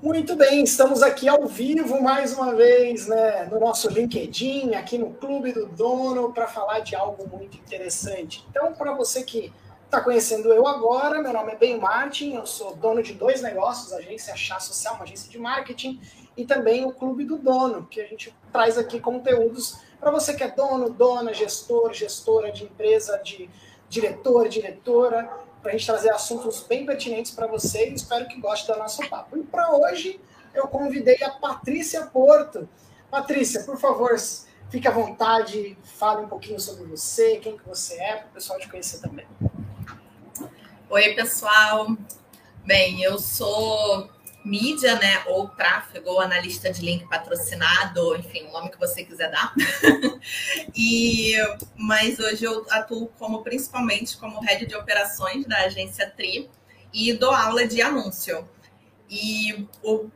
Muito bem, estamos aqui ao vivo mais uma vez, né, no nosso LinkedIn, aqui no Clube do Dono, para falar de algo muito interessante. Então, para você que está conhecendo eu agora, meu nome é Ben Martin, eu sou dono de dois negócios, agência Chá Social, uma agência de marketing, e também o Clube do Dono, que a gente traz aqui conteúdos para você que é dono, dona, gestor, gestora de empresa, de diretor, diretora, para a gente trazer assuntos bem pertinentes para você e espero que goste do nosso papo. E para hoje eu convidei a Patrícia Porto. Patrícia, por favor, fique à vontade, fale um pouquinho sobre você, quem que você é, para o pessoal te conhecer também. Oi, pessoal. Bem, eu sou mídia, né, ou tráfego, ou analista de link patrocinado, enfim, o nome que você quiser dar. e mas hoje eu atuo como principalmente como head de operações da agência Tri e dou aula de anúncio. E o,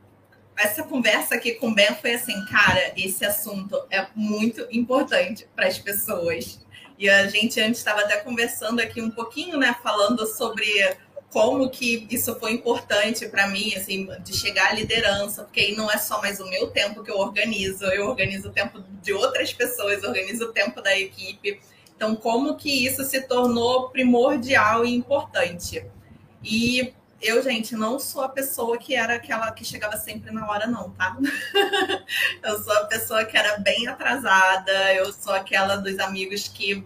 essa conversa aqui com o Ben foi assim, cara, esse assunto é muito importante para as pessoas. E a gente antes estava até conversando aqui um pouquinho, né, falando sobre como que isso foi importante para mim, assim, de chegar à liderança, porque aí não é só mais o meu tempo que eu organizo, eu organizo o tempo de outras pessoas, organizo o tempo da equipe. Então, como que isso se tornou primordial e importante? E eu, gente, não sou a pessoa que era aquela que chegava sempre na hora, não, tá? eu sou a pessoa que era bem atrasada, eu sou aquela dos amigos que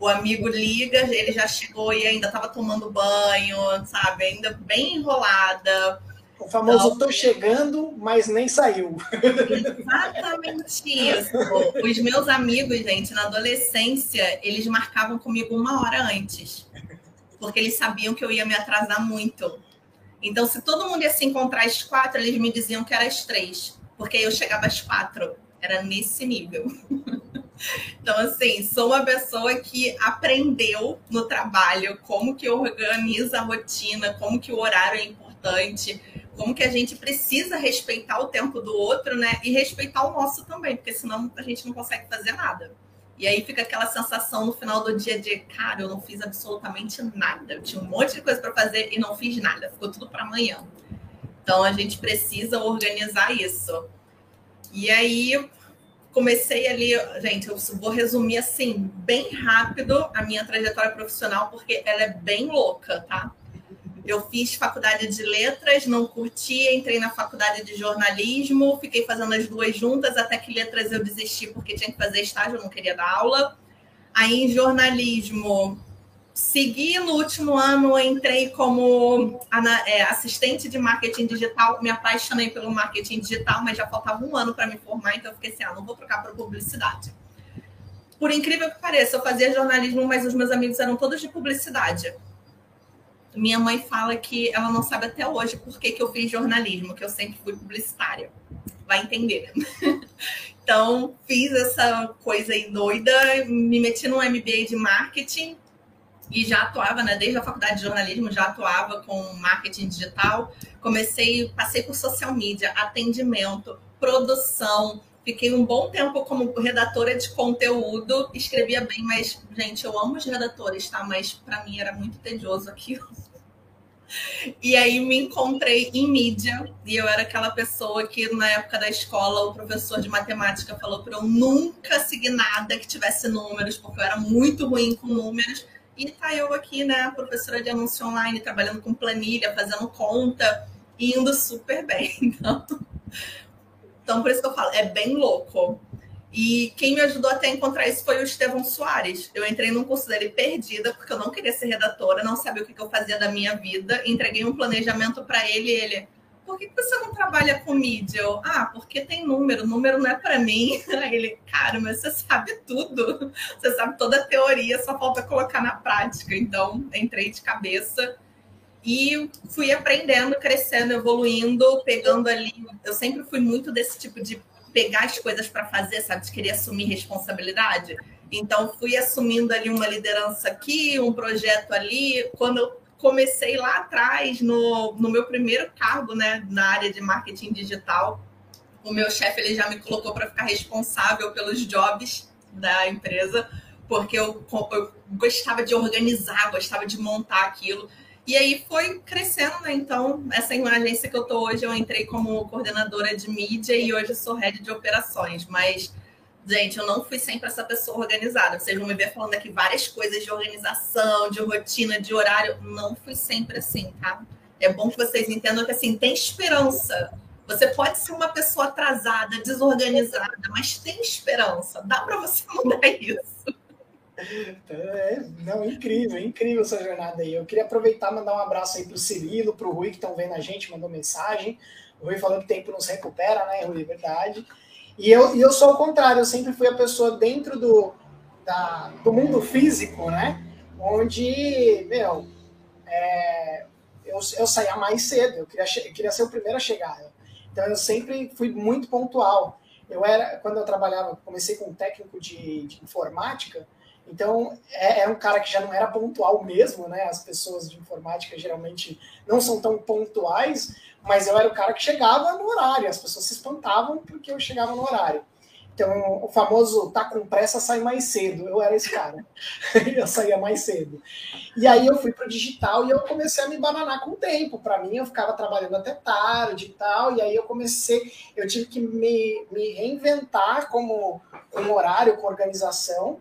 o amigo liga, ele já chegou e ainda estava tomando banho, sabe? Ainda bem enrolada. O famoso então, tô chegando, mas nem saiu. Exatamente isso. Os meus amigos, gente, na adolescência, eles marcavam comigo uma hora antes. Porque eles sabiam que eu ia me atrasar muito. Então, se todo mundo ia se encontrar às quatro, eles me diziam que era às três. Porque eu chegava às quatro. Era nesse nível. Então, assim, sou uma pessoa que aprendeu no trabalho como que organiza a rotina, como que o horário é importante, como que a gente precisa respeitar o tempo do outro, né? E respeitar o nosso também, porque senão a gente não consegue fazer nada. E aí fica aquela sensação no final do dia de, cara, eu não fiz absolutamente nada. Eu tinha um monte de coisa para fazer e não fiz nada. Ficou tudo para amanhã. Então a gente precisa organizar isso. E aí comecei ali, gente, eu vou resumir assim, bem rápido a minha trajetória profissional, porque ela é bem louca, tá? Eu fiz faculdade de letras, não curti, entrei na faculdade de jornalismo, fiquei fazendo as duas juntas, até que letras eu desisti porque tinha que fazer estágio, eu não queria dar aula. Aí em jornalismo Segui no último ano, entrei como é, assistente de marketing digital, me apaixonei pelo marketing digital, mas já faltava um ano para me formar, então eu fiquei assim, ah, não vou trocar para publicidade. Por incrível que pareça, eu fazia jornalismo, mas os meus amigos eram todos de publicidade. Minha mãe fala que ela não sabe até hoje por que, que eu fiz jornalismo, que eu sempre fui publicitária. Vai entender. então, fiz essa coisa aí doida, me meti no MBA de marketing, e já atuava, né, desde a faculdade de jornalismo, já atuava com marketing digital. Comecei, passei por social media, atendimento, produção. Fiquei um bom tempo como redatora de conteúdo, escrevia bem, mas, gente, eu amo os redatores, tá? Mas para mim era muito tedioso aquilo. E aí me encontrei em mídia e eu era aquela pessoa que na época da escola o professor de matemática falou para eu nunca seguir nada que tivesse números, porque eu era muito ruim com números. E tá eu aqui, né, professora de anúncio online, trabalhando com planilha, fazendo conta, indo super bem. Então, então por isso que eu falo, é bem louco. E quem me ajudou até a encontrar isso foi o Estevão Soares. Eu entrei num curso dele perdida, porque eu não queria ser redatora, não sabia o que eu fazia da minha vida. Entreguei um planejamento para ele e ele, por que você não trabalha com mídia? Eu, ah, porque tem número, número não é para mim. Aí ele, cara, mas você sabe tudo, você sabe toda a teoria, só falta colocar na prática. Então, entrei de cabeça e fui aprendendo, crescendo, evoluindo, pegando ali. Eu sempre fui muito desse tipo de pegar as coisas para fazer, sabe, de querer assumir responsabilidade. Então, fui assumindo ali uma liderança aqui, um projeto ali. Quando eu comecei lá atrás, no, no meu primeiro cargo, né, na área de marketing digital. O meu chefe ele já me colocou para ficar responsável pelos jobs da empresa, porque eu, eu gostava de organizar, gostava de montar aquilo. E aí foi crescendo, né? Então, essa agência que eu tô hoje, eu entrei como coordenadora de mídia e hoje sou head de operações. Mas, gente, eu não fui sempre essa pessoa organizada. Vocês vão me ver falando aqui várias coisas de organização, de rotina, de horário. Não fui sempre assim, tá? É bom que vocês entendam que, assim, tem esperança. Você pode ser uma pessoa atrasada, desorganizada, mas tem esperança. Dá para você mudar isso. É, não, incrível, incrível essa jornada aí. Eu queria aproveitar e mandar um abraço aí pro Cirilo, pro Rui que estão vendo a gente, mandou mensagem. O Rui falou que tempo não se recupera, né, Rui? Verdade. E eu, e eu sou o contrário, eu sempre fui a pessoa dentro do, da, do mundo físico, né? Onde, meu, é, eu, eu saía mais cedo, eu queria, eu queria ser o primeiro a chegar. Então eu sempre fui muito pontual. Eu era, quando eu trabalhava, comecei com um técnico de, de informática, então, é, é, um cara que já não era pontual mesmo, né? As pessoas de informática geralmente não são tão pontuais, mas eu era o cara que chegava no horário, as pessoas se espantavam porque eu chegava no horário. Então, o famoso tá com pressa, sai mais cedo. Eu era esse cara. eu saía mais cedo. E aí eu fui para o digital e eu comecei a me bananar com o tempo. Para mim, eu ficava trabalhando até tarde e tal. E aí eu comecei, eu tive que me, me reinventar como um horário, com organização.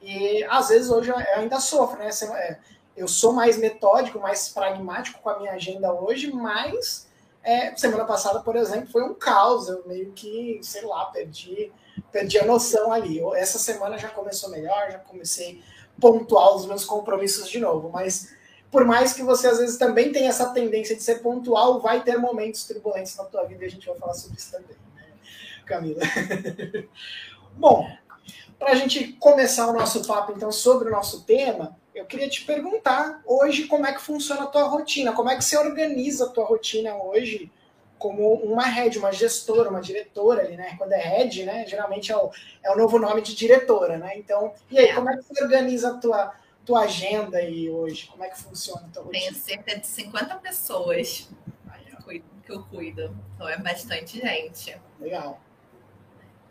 E às vezes hoje eu ainda sofro, né? É, eu sou mais metódico, mais pragmático com a minha agenda hoje, mas é, semana passada, por exemplo, foi um caos. Eu meio que, sei lá, perdi, perdi a noção ali. Essa semana já começou melhor, já comecei pontual os meus compromissos de novo, mas por mais que você às vezes também tenha essa tendência de ser pontual, vai ter momentos turbulentos na tua vida e a gente vai falar sobre isso também, né, Camila? Bom, para a gente começar o nosso papo, então, sobre o nosso tema, eu queria te perguntar hoje como é que funciona a tua rotina, como é que você organiza a tua rotina hoje como uma head, uma gestora, uma diretora ali, né? Quando é head, né? Geralmente é o, é o novo nome de diretora, né? Então, e aí, como é que você organiza a tua, tua agenda aí hoje? Como é que funciona a tua rotina? Tenho cerca de 50 pessoas que eu cuido, então é bastante gente. Legal.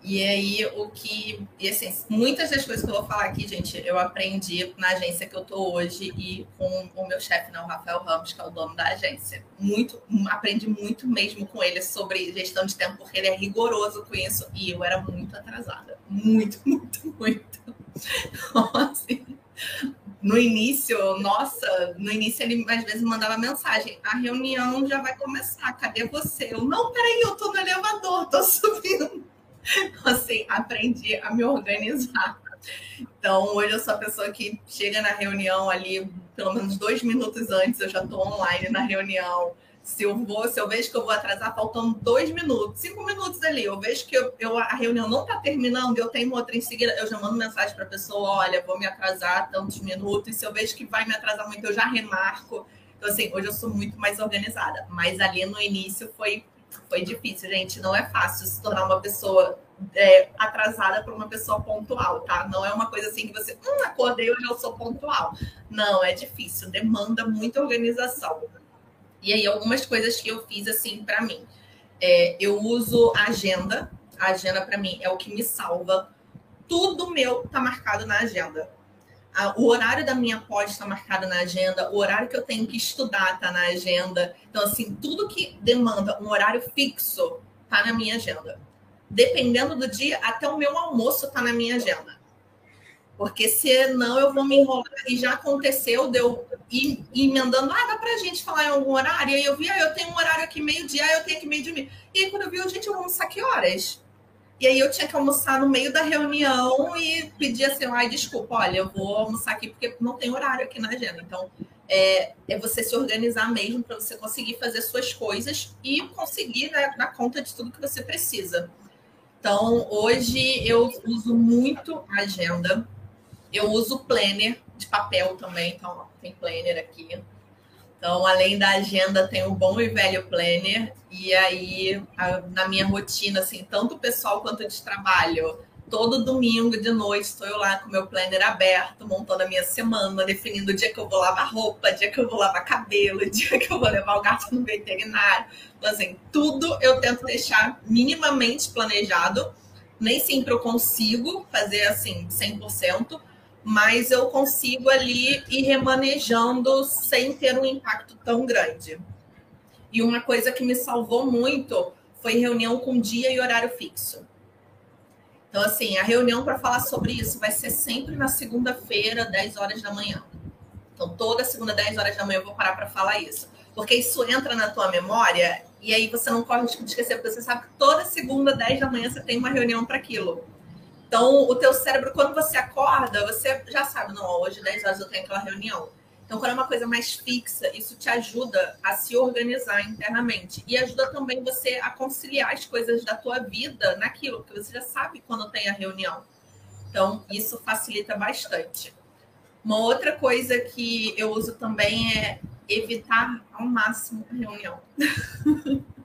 E aí, o que. E assim, muitas das coisas que eu vou falar aqui, gente, eu aprendi na agência que eu tô hoje e com o meu chefe, não, o Rafael Ramos, que é o dono da agência. Muito, aprendi muito mesmo com ele sobre gestão de tempo, porque ele é rigoroso com isso. E eu era muito atrasada. Muito, muito, muito. Então, assim, no início, nossa, no início ele às vezes mandava mensagem: a reunião já vai começar, cadê você? Eu, não, peraí, eu tô no elevador, tô subindo. assim, aprendi a me organizar. Então, hoje eu sou a pessoa que chega na reunião ali, pelo menos dois minutos antes, eu já estou online na reunião. Se eu vou, se eu vejo que eu vou atrasar, faltando dois minutos, cinco minutos ali, eu vejo que eu, eu a reunião não está terminando, eu tenho outra em seguida, eu já mando mensagem para a pessoa: olha, vou me atrasar tantos minutos. Se eu vejo que vai me atrasar muito, eu já remarco. Então, assim, hoje eu sou muito mais organizada. Mas ali no início foi foi difícil, gente. Não é fácil se tornar uma pessoa é, atrasada para uma pessoa pontual, tá? Não é uma coisa assim que você, hum, acordei, hoje eu sou pontual. Não, é difícil, demanda muita organização. E aí, algumas coisas que eu fiz assim para mim. É, eu uso agenda. A agenda, para mim, é o que me salva. Tudo meu tá marcado na agenda o horário da minha pós está marcado na agenda, o horário que eu tenho que estudar está na agenda. Então, assim, tudo que demanda um horário fixo está na minha agenda. Dependendo do dia, até o meu almoço está na minha agenda. Porque senão eu vou me enrolar. E já aconteceu de eu ir, emendando, ah, dá pra gente falar em algum horário? E aí eu vi, ah, eu tenho um horário aqui meio-dia, eu tenho aqui meio-dia. E aí quando eu vi, gente, eu vou almoçar que horas? E aí eu tinha que almoçar no meio da reunião e pedir assim, ai, desculpa, olha, eu vou almoçar aqui porque não tem horário aqui na agenda. Então, é, é você se organizar mesmo para você conseguir fazer suas coisas e conseguir né, dar conta de tudo que você precisa. Então, hoje eu uso muito a agenda. Eu uso planner de papel também, então ó, tem planner aqui. Então, além da agenda, tem o bom e velho planner. E aí, a, na minha rotina, assim, tanto pessoal quanto de trabalho, todo domingo de noite estou eu lá com o meu planner aberto, montando a minha semana, definindo o dia que eu vou lavar roupa, dia que eu vou lavar cabelo, dia que eu vou levar o gato no veterinário. Então, assim, tudo eu tento deixar minimamente planejado. Nem sempre eu consigo fazer assim 100%, mas eu consigo ali ir remanejando sem ter um impacto tão grande. E uma coisa que me salvou muito foi reunião com dia e horário fixo. Então, assim, a reunião para falar sobre isso vai ser sempre na segunda-feira, 10 horas da manhã. Então, toda segunda, 10 horas da manhã, eu vou parar para falar isso. Porque isso entra na tua memória e aí você não corre de esquecer, porque você sabe que toda segunda, 10 da manhã, você tem uma reunião para aquilo. Então, o teu cérebro, quando você acorda, você já sabe, não, hoje 10 horas eu tenho aquela reunião. Então, quando é uma coisa mais fixa, isso te ajuda a se organizar internamente. E ajuda também você a conciliar as coisas da tua vida naquilo, porque você já sabe quando tem a reunião. Então, isso facilita bastante. Uma outra coisa que eu uso também é evitar ao máximo a reunião.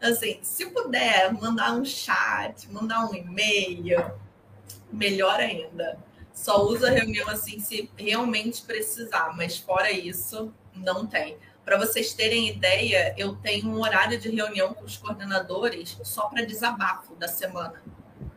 assim, se puder mandar um chat, mandar um e-mail, melhor ainda. Só usa reunião assim se realmente precisar, mas fora isso, não tem. Para vocês terem ideia, eu tenho um horário de reunião com os coordenadores só para desabafo da semana.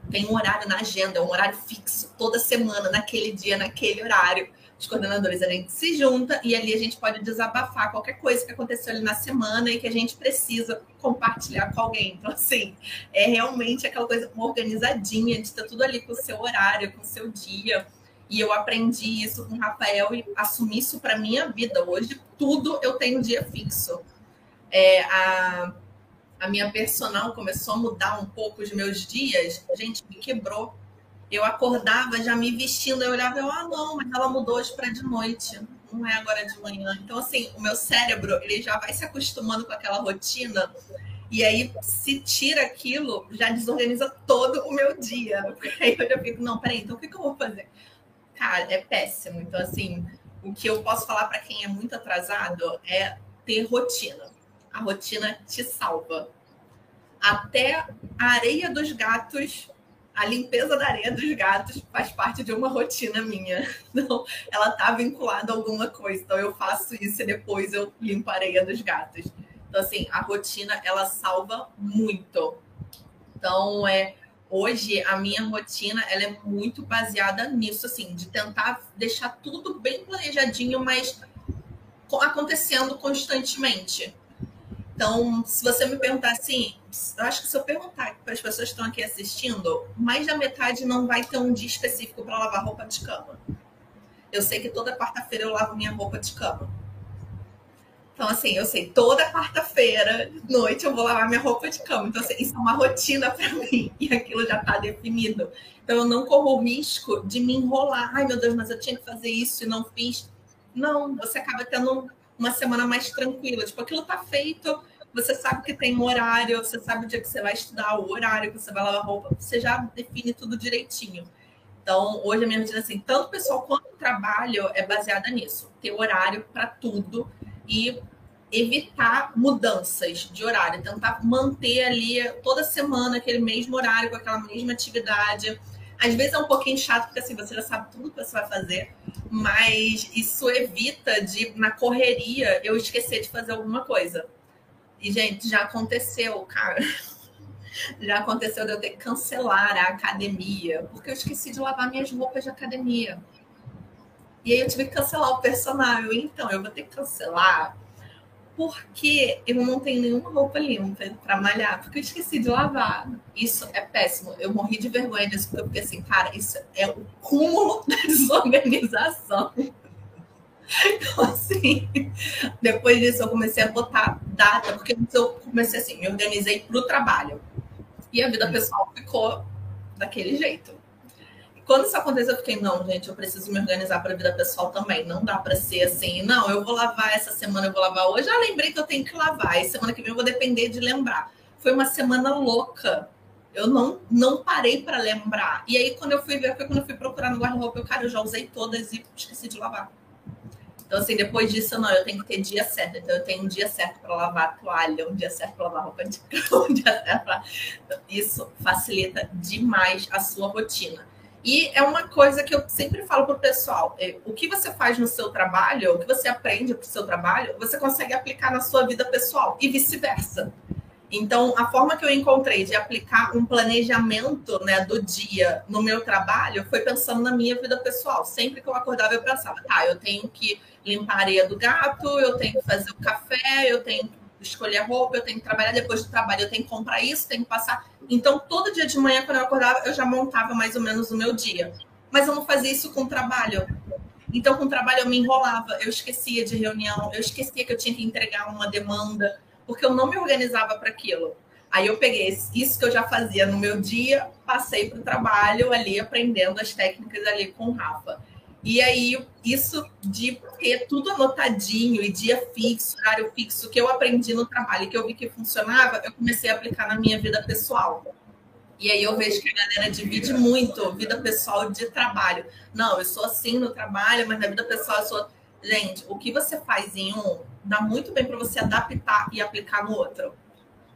Tem um horário na agenda, um horário fixo, toda semana, naquele dia, naquele horário os coordenadores, a gente se junta e ali a gente pode desabafar qualquer coisa que aconteceu ali na semana e que a gente precisa compartilhar com alguém. Então, assim, é realmente aquela coisa organizadinha, de estar tudo ali com o seu horário, com o seu dia. E eu aprendi isso com o Rafael e assumi isso para minha vida. Hoje, tudo eu tenho dia fixo. É, a, a minha personal começou a mudar um pouco os meus dias. A gente me quebrou eu acordava já me vestindo, eu olhava, eu, ah, não, mas ela mudou hoje para de noite, não é agora de manhã. Então, assim, o meu cérebro, ele já vai se acostumando com aquela rotina, e aí, se tira aquilo, já desorganiza todo o meu dia. Aí eu já fico, não, peraí, então o que, que eu vou fazer? Cara, é péssimo. Então, assim, o que eu posso falar para quem é muito atrasado é ter rotina. A rotina te salva. Até a areia dos gatos a limpeza da areia dos gatos faz parte de uma rotina minha. Então, ela está vinculada a alguma coisa. Então, eu faço isso e depois eu limpo a areia dos gatos. Então, assim, a rotina, ela salva muito. Então, é, hoje, a minha rotina, ela é muito baseada nisso, assim, de tentar deixar tudo bem planejadinho, mas acontecendo constantemente. Então, se você me perguntar assim, eu acho que se eu perguntar para as pessoas que estão aqui assistindo, mais da metade não vai ter um dia específico para lavar roupa de cama. Eu sei que toda quarta-feira eu lavo minha roupa de cama. Então, assim, eu sei, toda quarta-feira, noite, eu vou lavar minha roupa de cama. Então, assim, isso é uma rotina para mim e aquilo já está definido. Então, eu não corro o risco de me enrolar. Ai, meu Deus, mas eu tinha que fazer isso e não fiz. Não, você acaba tendo uma semana mais tranquila. Tipo, aquilo tá feito, você sabe que tem um horário, você sabe o dia que você vai estudar, o horário que você vai lavar roupa, você já define tudo direitinho. Então, hoje a minha rotina, assim, tanto pessoal quanto trabalho é baseada nisso. Ter horário para tudo e evitar mudanças de horário. Tentar manter ali toda semana aquele mesmo horário, com aquela mesma atividade às vezes é um pouquinho chato, porque assim, você já sabe tudo que você vai fazer, mas isso evita de, na correria, eu esquecer de fazer alguma coisa. E, gente, já aconteceu, cara. Já aconteceu de eu ter que cancelar a academia, porque eu esqueci de lavar minhas roupas de academia. E aí eu tive que cancelar o personal. Então, eu vou ter que cancelar porque eu não tenho nenhuma roupa limpa para malhar, porque eu esqueci de lavar. Isso é péssimo. Eu morri de vergonha disso, porque assim, cara, isso é o cúmulo da desorganização. Então, assim, depois disso eu comecei a botar data, porque eu comecei assim, me organizei para o trabalho. E a vida pessoal ficou daquele jeito quando isso aconteceu, eu fiquei, não, gente, eu preciso me organizar para a vida pessoal também. Não dá para ser assim, não, eu vou lavar essa semana, eu vou lavar hoje. Já lembrei que eu tenho que lavar. E semana que vem eu vou depender de lembrar. Foi uma semana louca. Eu não, não parei para lembrar. E aí, quando eu fui ver, quando eu fui procurar no guarda-roupa, eu, cara, eu já usei todas e esqueci de lavar. Então, assim, depois disso, não, eu tenho que ter dia certo. Então, eu tenho um dia certo para lavar a toalha, um dia certo para lavar roupa de cama, um dia certo para. Isso facilita demais a sua rotina. E é uma coisa que eu sempre falo para o pessoal: é, o que você faz no seu trabalho, o que você aprende para o seu trabalho, você consegue aplicar na sua vida pessoal e vice-versa. Então, a forma que eu encontrei de aplicar um planejamento né, do dia no meu trabalho foi pensando na minha vida pessoal. Sempre que eu acordava, eu pensava, tá, eu tenho que limpar a areia do gato, eu tenho que fazer o café, eu tenho que escolher a roupa, eu tenho que trabalhar depois do trabalho, eu tenho que comprar isso, tenho que passar. Então, todo dia de manhã, quando eu acordava, eu já montava mais ou menos o meu dia. Mas eu não fazia isso com trabalho. Então, com o trabalho, eu me enrolava, eu esquecia de reunião, eu esquecia que eu tinha que entregar uma demanda porque eu não me organizava para aquilo. Aí eu peguei isso que eu já fazia no meu dia, passei para o trabalho ali, aprendendo as técnicas ali com o Rafa. E aí, isso de ter tudo anotadinho e dia fixo, horário fixo, que eu aprendi no trabalho, que eu vi que funcionava, eu comecei a aplicar na minha vida pessoal. E aí eu vejo que a galera divide muito vida pessoal de trabalho. Não, eu sou assim no trabalho, mas na vida pessoal eu sou. Gente, o que você faz em um, dá muito bem para você adaptar e aplicar no outro.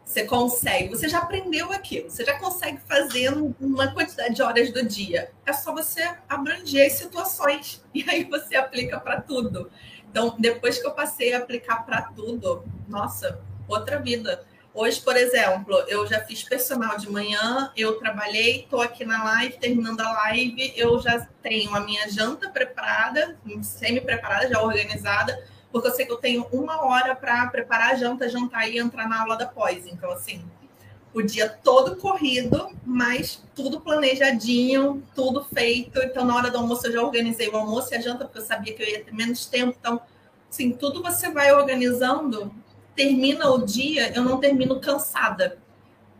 Você consegue, você já aprendeu aquilo, você já consegue fazer uma quantidade de horas do dia. É só você abranger as situações e aí você aplica para tudo. Então, depois que eu passei a aplicar para tudo, nossa, outra vida. Hoje, por exemplo, eu já fiz personal de manhã, eu trabalhei, estou aqui na live, terminando a live, eu já tenho a minha janta preparada, semi-preparada, já organizada, porque eu sei que eu tenho uma hora para preparar a janta, jantar e entrar na aula da pós. Então, assim, o dia todo corrido, mas tudo planejadinho, tudo feito. Então, na hora do almoço, eu já organizei o almoço e a janta, porque eu sabia que eu ia ter menos tempo. Então, assim, tudo você vai organizando, termina o dia, eu não termino cansada.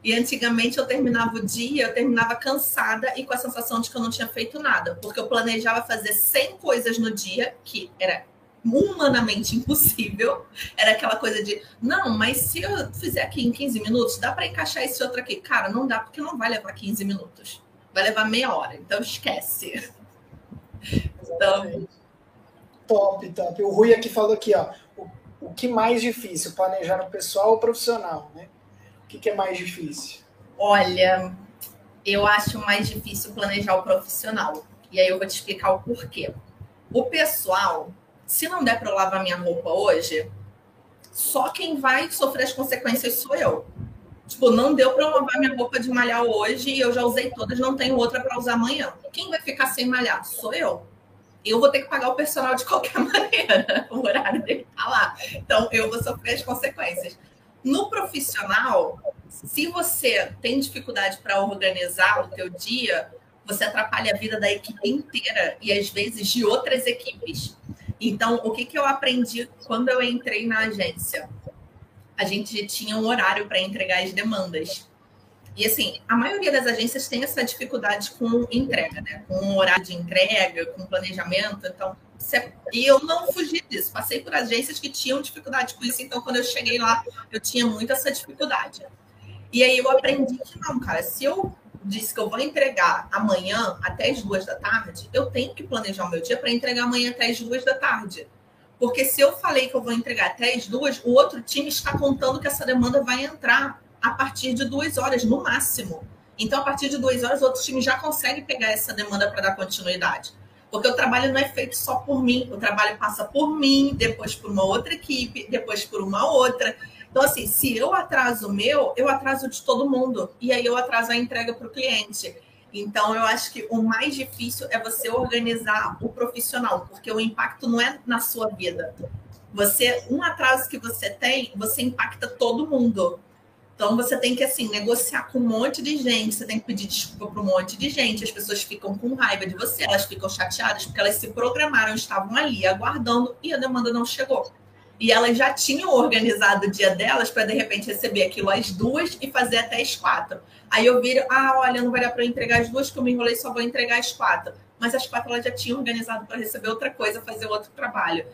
E antigamente eu terminava o dia, eu terminava cansada e com a sensação de que eu não tinha feito nada, porque eu planejava fazer 100 coisas no dia, que era humanamente impossível. Era aquela coisa de, não, mas se eu fizer aqui em 15 minutos, dá para encaixar esse outro aqui. Cara, não dá, porque não vai levar 15 minutos. Vai levar meia hora, então esquece. Então... Top, top. O Rui aqui falou aqui, ó. O, o que mais difícil, planejar o pessoal ou profissional, né? O que, que é mais difícil? Olha, eu acho mais difícil planejar o profissional. E aí eu vou te explicar o porquê. O pessoal, se não der para lavar minha roupa hoje, só quem vai sofrer as consequências sou eu. Tipo, não deu para lavar minha roupa de malhar hoje e eu já usei todas, não tenho outra para usar amanhã. Quem vai ficar sem malhar? Sou eu. Eu vou ter que pagar o personal de qualquer maneira. O horário dele tá lá. Então, eu vou sofrer as consequências. No profissional, se você tem dificuldade para organizar o teu dia, você atrapalha a vida da equipe inteira e às vezes de outras equipes. Então, o que, que eu aprendi quando eu entrei na agência? A gente tinha um horário para entregar as demandas. E assim, a maioria das agências tem essa dificuldade com entrega, né? Com um horário de entrega, com planejamento. Então, e eu não fugi disso. Passei por agências que tinham dificuldade com isso. Então, quando eu cheguei lá, eu tinha muito essa dificuldade. E aí eu aprendi que não, cara, se eu disse que eu vou entregar amanhã até as duas da tarde, eu tenho que planejar o meu dia para entregar amanhã até as duas da tarde. Porque se eu falei que eu vou entregar até as duas, o outro time está contando que essa demanda vai entrar a partir de duas horas, no máximo. Então, a partir de duas horas, o outro time já consegue pegar essa demanda para dar continuidade. Porque o trabalho não é feito só por mim, o trabalho passa por mim, depois por uma outra equipe, depois por uma outra. Então, assim, se eu atraso o meu, eu atraso de todo mundo. E aí eu atraso a entrega para o cliente. Então, eu acho que o mais difícil é você organizar o profissional, porque o impacto não é na sua vida. Você, um atraso que você tem, você impacta todo mundo. Então você tem que assim negociar com um monte de gente, você tem que pedir desculpa para um monte de gente. As pessoas ficam com raiva de você, elas ficam chateadas porque elas se programaram, estavam ali aguardando e a demanda não chegou. E elas já tinham organizado o dia delas para de repente receber aquilo às duas e fazer até às quatro. Aí eu viro, ah, olha, não vai dar para entregar as duas, que eu me enrolei, só vou entregar às quatro. Mas às quatro elas já tinham organizado para receber outra coisa, fazer outro trabalho.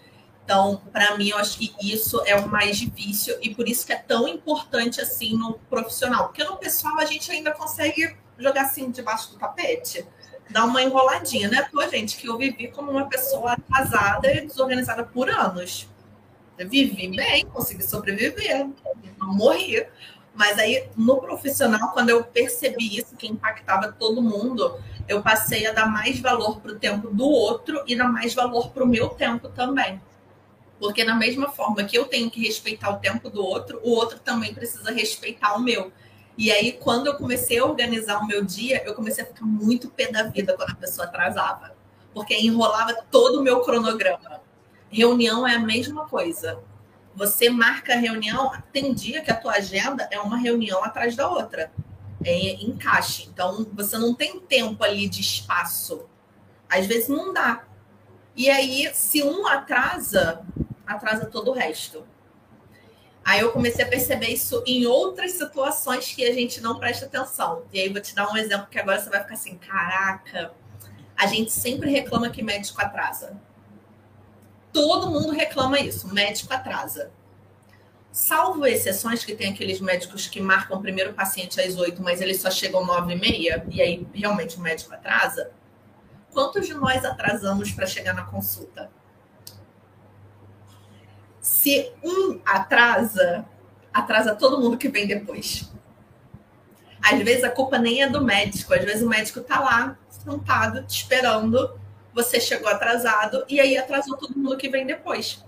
Então, para mim, eu acho que isso é o mais difícil e por isso que é tão importante assim no profissional. Porque no pessoal a gente ainda consegue jogar assim debaixo do tapete, dar uma enroladinha, né? Pô, gente, que eu vivi como uma pessoa atrasada e desorganizada por anos vivi bem, consegui sobreviver, não morri. Mas aí, no profissional, quando eu percebi isso, que impactava todo mundo, eu passei a dar mais valor para o tempo do outro e dar mais valor para o meu tempo também. Porque da mesma forma que eu tenho que respeitar o tempo do outro, o outro também precisa respeitar o meu. E aí, quando eu comecei a organizar o meu dia, eu comecei a ficar muito pé da vida quando a pessoa atrasava. Porque enrolava todo o meu cronograma. Reunião é a mesma coisa. Você marca reunião, tem dia que a tua agenda é uma reunião atrás da outra. É encaixe. Então, você não tem tempo ali de espaço. Às vezes não dá. E aí, se um atrasa, atrasa todo o resto. Aí eu comecei a perceber isso em outras situações que a gente não presta atenção. E aí vou te dar um exemplo que agora você vai ficar assim: caraca, a gente sempre reclama que médico atrasa. Todo mundo reclama isso, médico atrasa. Salvo exceções que tem aqueles médicos que marcam o primeiro paciente às oito, mas eles só chegam nove e meia, e aí realmente o médico atrasa. Quantos de nós atrasamos para chegar na consulta? Se um atrasa, atrasa todo mundo que vem depois. Às vezes a culpa nem é do médico, às vezes o médico está lá, sentado, te esperando, você chegou atrasado e aí atrasou todo mundo que vem depois.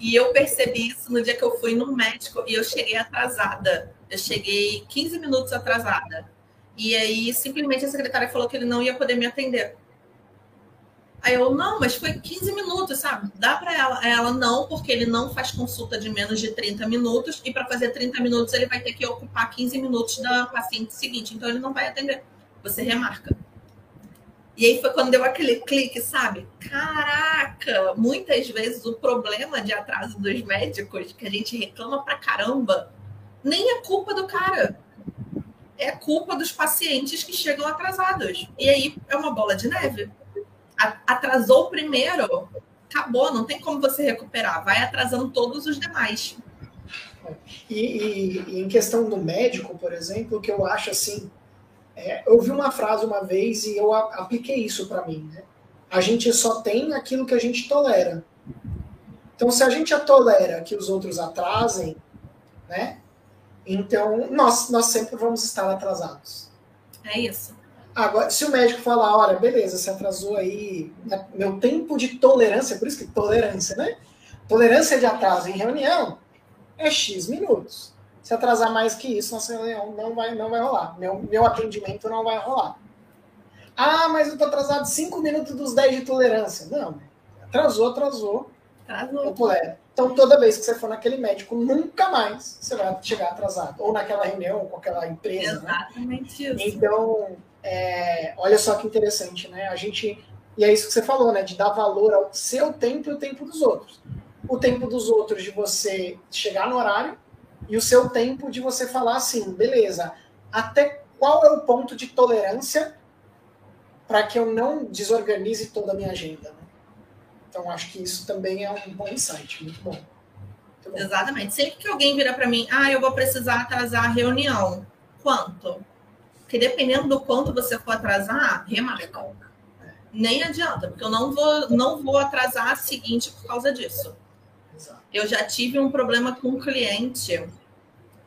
E eu percebi isso no dia que eu fui no médico e eu cheguei atrasada. Eu cheguei 15 minutos atrasada. E aí, simplesmente, a secretária falou que ele não ia poder me atender. Aí eu, não, mas foi 15 minutos, sabe? Dá para ela. Ela, não, porque ele não faz consulta de menos de 30 minutos. E para fazer 30 minutos, ele vai ter que ocupar 15 minutos da paciente seguinte. Então, ele não vai atender. Você remarca. E aí foi quando deu aquele clique, sabe? Caraca! Muitas vezes o problema de atraso dos médicos, que a gente reclama pra caramba, nem é culpa do cara é culpa dos pacientes que chegam atrasados. E aí é uma bola de neve. Atrasou o primeiro, acabou, não tem como você recuperar. Vai atrasando todos os demais. E, e, e em questão do médico, por exemplo, que eu acho assim, é, eu vi uma frase uma vez e eu a, apliquei isso para mim. Né? A gente só tem aquilo que a gente tolera. Então, se a gente tolera que os outros atrasem, né? Então, nós, nós sempre vamos estar atrasados. É isso. Agora, se o médico falar, olha, beleza, você atrasou aí, né, meu tempo de tolerância, por isso que tolerância, né? Tolerância de atraso em reunião é X minutos. Se atrasar mais que isso, nossa reunião não vai, não vai rolar. Meu, meu atendimento não vai rolar. Ah, mas eu tô atrasado 5 minutos dos 10 de tolerância. Não, atrasou, atrasou. Atrasou. Eu tolero. Então, toda vez que você for naquele médico, nunca mais você vai chegar atrasado. Ou naquela reunião, ou com aquela empresa. Né? Exatamente né? isso. Então, é, olha só que interessante, né? A gente. E é isso que você falou, né? De dar valor ao seu tempo e o tempo dos outros. O tempo dos outros de você chegar no horário e o seu tempo de você falar assim, beleza, até qual é o ponto de tolerância para que eu não desorganize toda a minha agenda. Né? Então, acho que isso também é um bom insight, muito bom. Muito bom. Exatamente. Sempre que alguém vira para mim, ah, eu vou precisar atrasar a reunião. Quanto? Porque dependendo do quanto você for atrasar, remarca. Nem adianta, porque eu não vou, não vou atrasar a seguinte por causa disso. Eu já tive um problema com um cliente.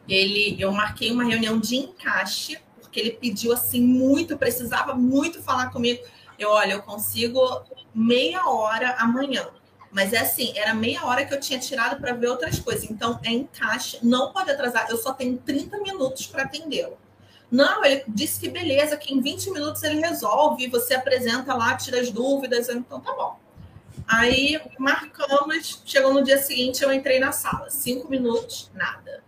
Ele, eu marquei uma reunião de encaixe, porque ele pediu assim muito, precisava muito falar comigo. Eu, olha, eu consigo meia hora amanhã. Mas é assim, era meia hora que eu tinha tirado para ver outras coisas. Então, é encaixe, não pode atrasar. Eu só tenho 30 minutos para atendê-lo. Não, ele disse que beleza, que em 20 minutos ele resolve, você apresenta lá, tira as dúvidas, então tá bom. Aí marcamos, chegou no dia seguinte, eu entrei na sala. Cinco minutos, nada.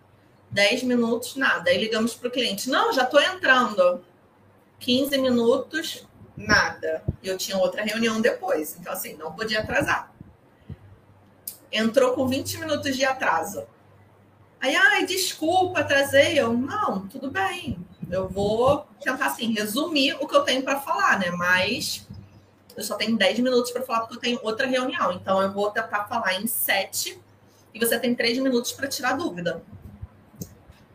Dez minutos, nada. Aí ligamos para o cliente: não, já estou entrando. 15 minutos, nada. Eu tinha outra reunião depois, então assim, não podia atrasar. Entrou com 20 minutos de atraso. Aí, ai, desculpa, atrasei. Eu, não, tudo bem. Eu vou tentar, assim, resumir o que eu tenho para falar, né? Mas eu só tenho 10 minutos para falar porque eu tenho outra reunião. Então, eu vou tentar falar em 7 e você tem 3 minutos para tirar dúvida.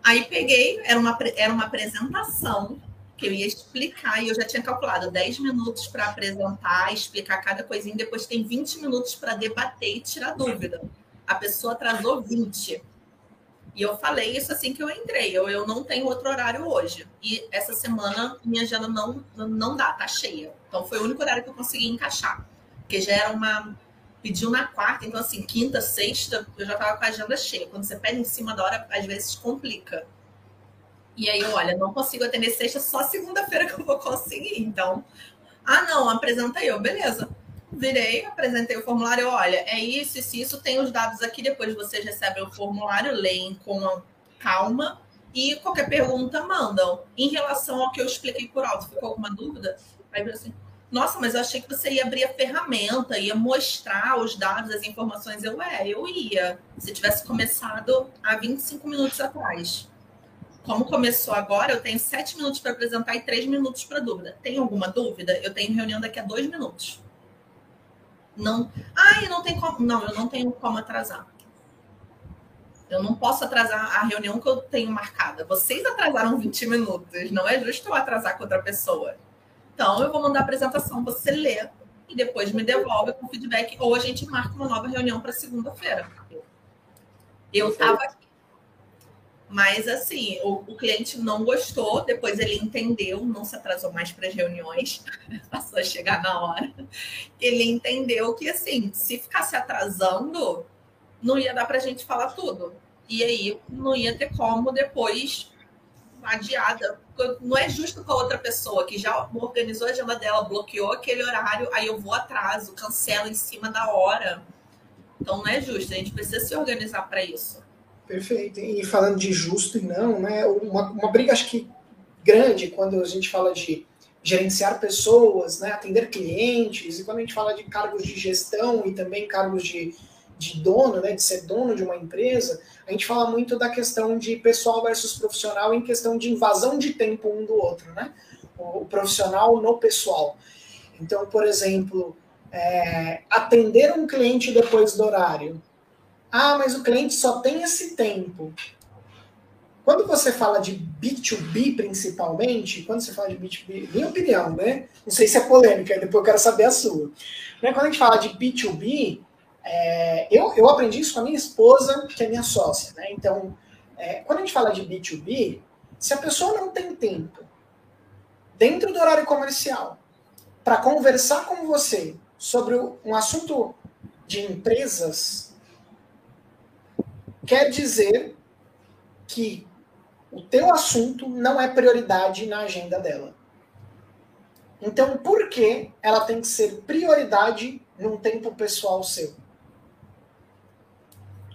Aí peguei, era uma, era uma apresentação que eu ia explicar e eu já tinha calculado 10 minutos para apresentar, explicar cada coisinha, depois tem 20 minutos para debater e tirar dúvida. A pessoa atrasou 20. E eu falei isso assim que eu entrei. Eu, eu não tenho outro horário hoje. E essa semana minha agenda não, não dá, tá cheia. Então foi o único horário que eu consegui encaixar. Porque já era uma. Pediu na quarta, então assim, quinta, sexta, eu já tava com a agenda cheia. Quando você pede em cima da hora, às vezes complica. E aí, olha, não consigo atender sexta, só segunda-feira que eu vou conseguir. Então, ah, não, apresenta eu, beleza. Virei, apresentei o formulário, olha, é isso, isso, isso, tem os dados aqui, depois vocês recebem o formulário, leem com calma e qualquer pergunta mandam. Em relação ao que eu expliquei por alto, ficou alguma dúvida? Aí assim, nossa, mas eu achei que você ia abrir a ferramenta, ia mostrar os dados, as informações. Eu, é, eu ia. Se tivesse começado há 25 minutos atrás. Como começou agora, eu tenho sete minutos para apresentar e três minutos para dúvida. Tem alguma dúvida? Eu tenho reunião daqui a dois minutos. Não. Ah, não tem como. Não, eu não tenho como atrasar. Eu não posso atrasar a reunião que eu tenho marcada. Vocês atrasaram 20 minutos. Não é justo eu atrasar com outra pessoa. Então, eu vou mandar a apresentação, você lê e depois me devolve com feedback. Ou a gente marca uma nova reunião para segunda-feira. Eu estava aqui. Mas, assim, o, o, cliente não gostou, depois ele entendeu, não se atrasou mais para as reuniões, passou a chegar na hora. Ele entendeu que, assim, se ficasse atrasando, não ia dar para a gente falar tudo. E aí não ia ter como depois adiada. Não é justo com a outra pessoa que já organizou a agenda dela, bloqueou aquele horário, aí eu vou atraso, cancelo em cima da hora. Então não é justo, a gente precisa se organizar para isso. Perfeito. E falando de justo e não, né? Uma, uma briga acho que grande quando a gente fala de gerenciar pessoas, né, atender clientes, e quando a gente fala de cargos de gestão e também cargos de, de dono, né, de ser dono de uma empresa, a gente fala muito da questão de pessoal versus profissional em questão de invasão de tempo um do outro, né? O, profissional no pessoal. Então, por exemplo, é, atender um cliente depois do horário. Ah, mas o cliente só tem esse tempo. Quando você fala de B2B principalmente, quando você fala de B2B, minha opinião, né? Não sei se é polêmica, depois eu quero saber a sua. Né? Quando a gente fala de B2B, é, eu, eu aprendi isso com a minha esposa, que é minha sócia. Né? Então, é, quando a gente fala de B2B, se a pessoa não tem tempo dentro do horário comercial para conversar com você sobre um assunto de empresas, quer dizer que o teu assunto não é prioridade na agenda dela. Então, por que ela tem que ser prioridade num tempo pessoal seu?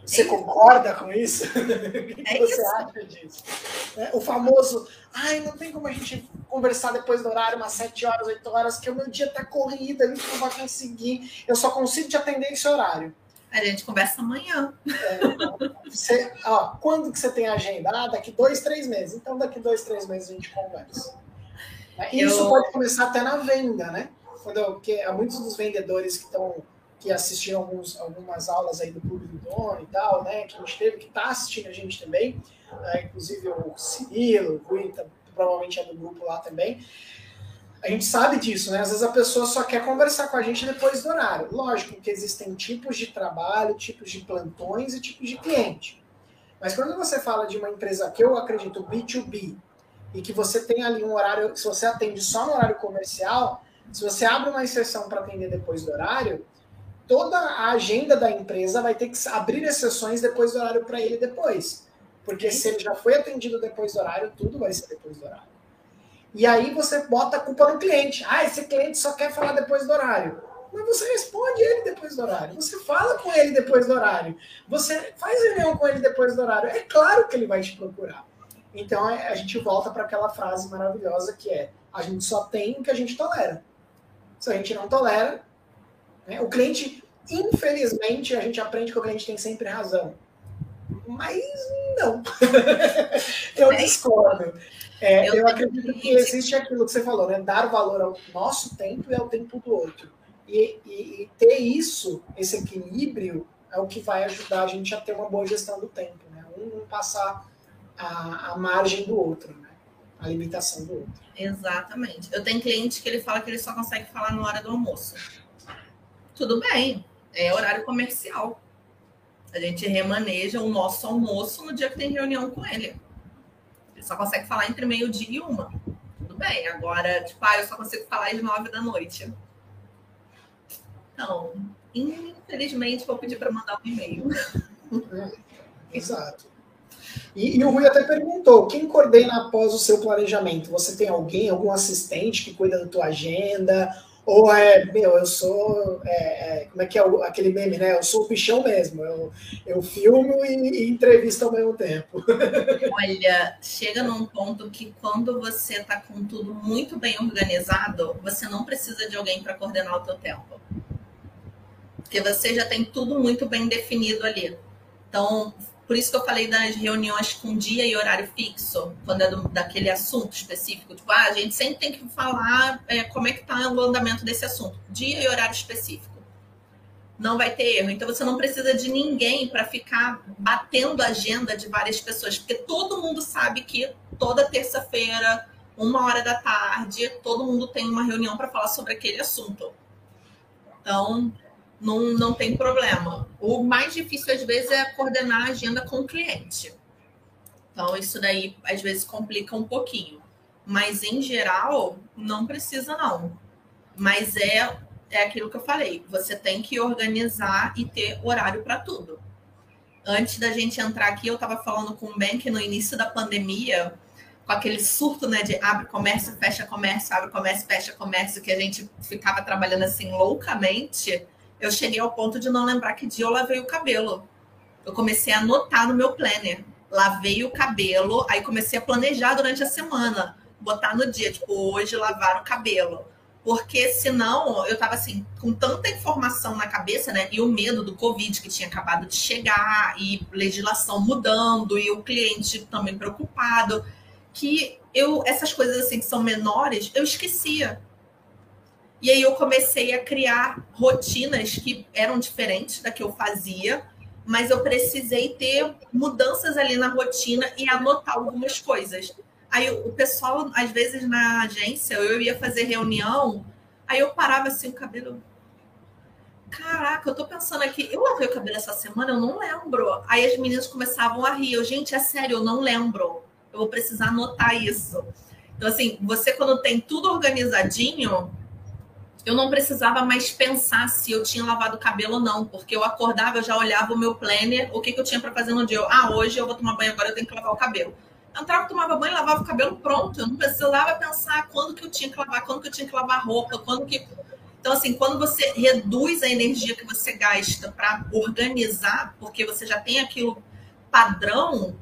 Você é concorda com isso? o que é você isso. acha disso? É, o famoso, ai, não tem como a gente conversar depois do horário, umas 7 horas, 8 horas, que o meu dia tá corrido, a gente não vai conseguir. Eu só consigo te atender esse horário. A gente conversa amanhã. É, você, ó, quando que você tem agenda? Ah, daqui dois, três meses. Então, daqui dois, três meses a gente conversa. E isso eu... pode começar até na venda, né? Quando eu, porque há muitos dos vendedores que estão que assistiram alguns, algumas aulas aí do Clube do Dono e tal, né? Que a gente teve, que está assistindo a gente também, né, inclusive o Cirilo, o Rui tá, provavelmente é do grupo lá também. A gente sabe disso, né? Às vezes a pessoa só quer conversar com a gente depois do horário. Lógico que existem tipos de trabalho, tipos de plantões e tipos de cliente. Mas quando você fala de uma empresa que eu acredito B2B e que você tem ali um horário, se você atende só no horário comercial, se você abre uma exceção para atender depois do horário, toda a agenda da empresa vai ter que abrir exceções depois do horário para ele depois. Porque se ele já foi atendido depois do horário, tudo vai ser depois do horário. E aí você bota a culpa no cliente. Ah, esse cliente só quer falar depois do horário. Mas você responde ele depois do horário. Você fala com ele depois do horário. Você faz reunião com ele depois do horário. É claro que ele vai te procurar. Então é, a gente volta para aquela frase maravilhosa que é: a gente só tem o que a gente tolera. Se a gente não tolera, né? O cliente, infelizmente, a gente aprende que o cliente tem sempre razão. Mas não. eu é discordo. É, eu, eu acredito que existe aquilo que você falou, né? Dar valor ao nosso tempo e ao tempo do outro. E, e, e, ter isso, esse equilíbrio, é o que vai ajudar a gente a ter uma boa gestão do tempo. Né? Um não passar a, a margem do outro, né? a limitação do outro. Exatamente. Eu tenho cliente que ele fala que ele só consegue falar na hora do almoço tudo bem, é horário comercial. A gente remaneja o nosso almoço no dia que tem reunião com ele. Ele só consegue falar entre meio-dia e uma. Tudo bem. Agora, tipo, ah, eu só consigo falar às nove da noite. Então, infelizmente, vou pedir para mandar um e-mail. Exato. E, e, o Rui até perguntou: quem coordena após o seu planejamento? Você tem alguém, algum assistente que cuida da tua agenda? Ou é, meu, eu sou. É, é, como é que é o, aquele meme, né? Eu sou o bichão mesmo. Eu, eu filmo e, e entrevisto ao mesmo tempo. Olha, chega num ponto que quando você está com tudo muito bem organizado, você não precisa de alguém para coordenar o teu tempo. Porque você já tem tudo muito bem definido ali. Então, por isso que eu falei das reuniões com dia e horário fixo, quando é do, daquele assunto específico. Tipo, ah, a gente sempre tem que falar é, como é que está o andamento desse assunto. Dia e horário específico. Não vai ter erro. Então, você não precisa de ninguém para ficar batendo a agenda de várias pessoas. Porque todo mundo sabe que toda terça-feira, uma hora da tarde, todo mundo tem uma reunião para falar sobre aquele assunto. Então, não, não tem problema. O mais difícil, às vezes, é coordenar a agenda com o cliente. Então, isso daí, às vezes, complica um pouquinho. Mas, em geral, não precisa, não. Mas é, é aquilo que eu falei. Você tem que organizar e ter horário para tudo. Antes da gente entrar aqui, eu estava falando com o Ben que no início da pandemia, com aquele surto né, de abre comércio, fecha comércio, abre comércio, fecha comércio, que a gente ficava trabalhando assim loucamente eu cheguei ao ponto de não lembrar que dia eu lavei o cabelo. Eu comecei a anotar no meu planner. Lavei o cabelo, aí comecei a planejar durante a semana. Botar no dia, tipo, hoje lavar o cabelo. Porque senão eu tava assim, com tanta informação na cabeça, né? E o medo do Covid que tinha acabado de chegar, e legislação mudando, e o cliente também preocupado, que eu, essas coisas assim que são menores, eu esquecia. E aí eu comecei a criar rotinas que eram diferentes da que eu fazia, mas eu precisei ter mudanças ali na rotina e anotar algumas coisas. Aí o pessoal, às vezes na agência, eu ia fazer reunião, aí eu parava assim o cabelo. Caraca, eu tô pensando aqui, eu lavei o cabelo essa semana, eu não lembro. Aí as meninas começavam a rir. Eu, gente, é sério, eu não lembro. Eu vou precisar anotar isso. Então, assim, você quando tem tudo organizadinho, eu não precisava mais pensar se eu tinha lavado o cabelo ou não, porque eu acordava, eu já olhava o meu planner, o que, que eu tinha para fazer no dia. Eu, ah, hoje eu vou tomar banho, agora eu tenho que lavar o cabelo. Eu entrava, tomava banho, lavava o cabelo, pronto. Eu não precisava pensar quando que eu tinha que lavar, quando que eu tinha que lavar roupa, quando que. Então, assim, quando você reduz a energia que você gasta para organizar, porque você já tem aquilo padrão,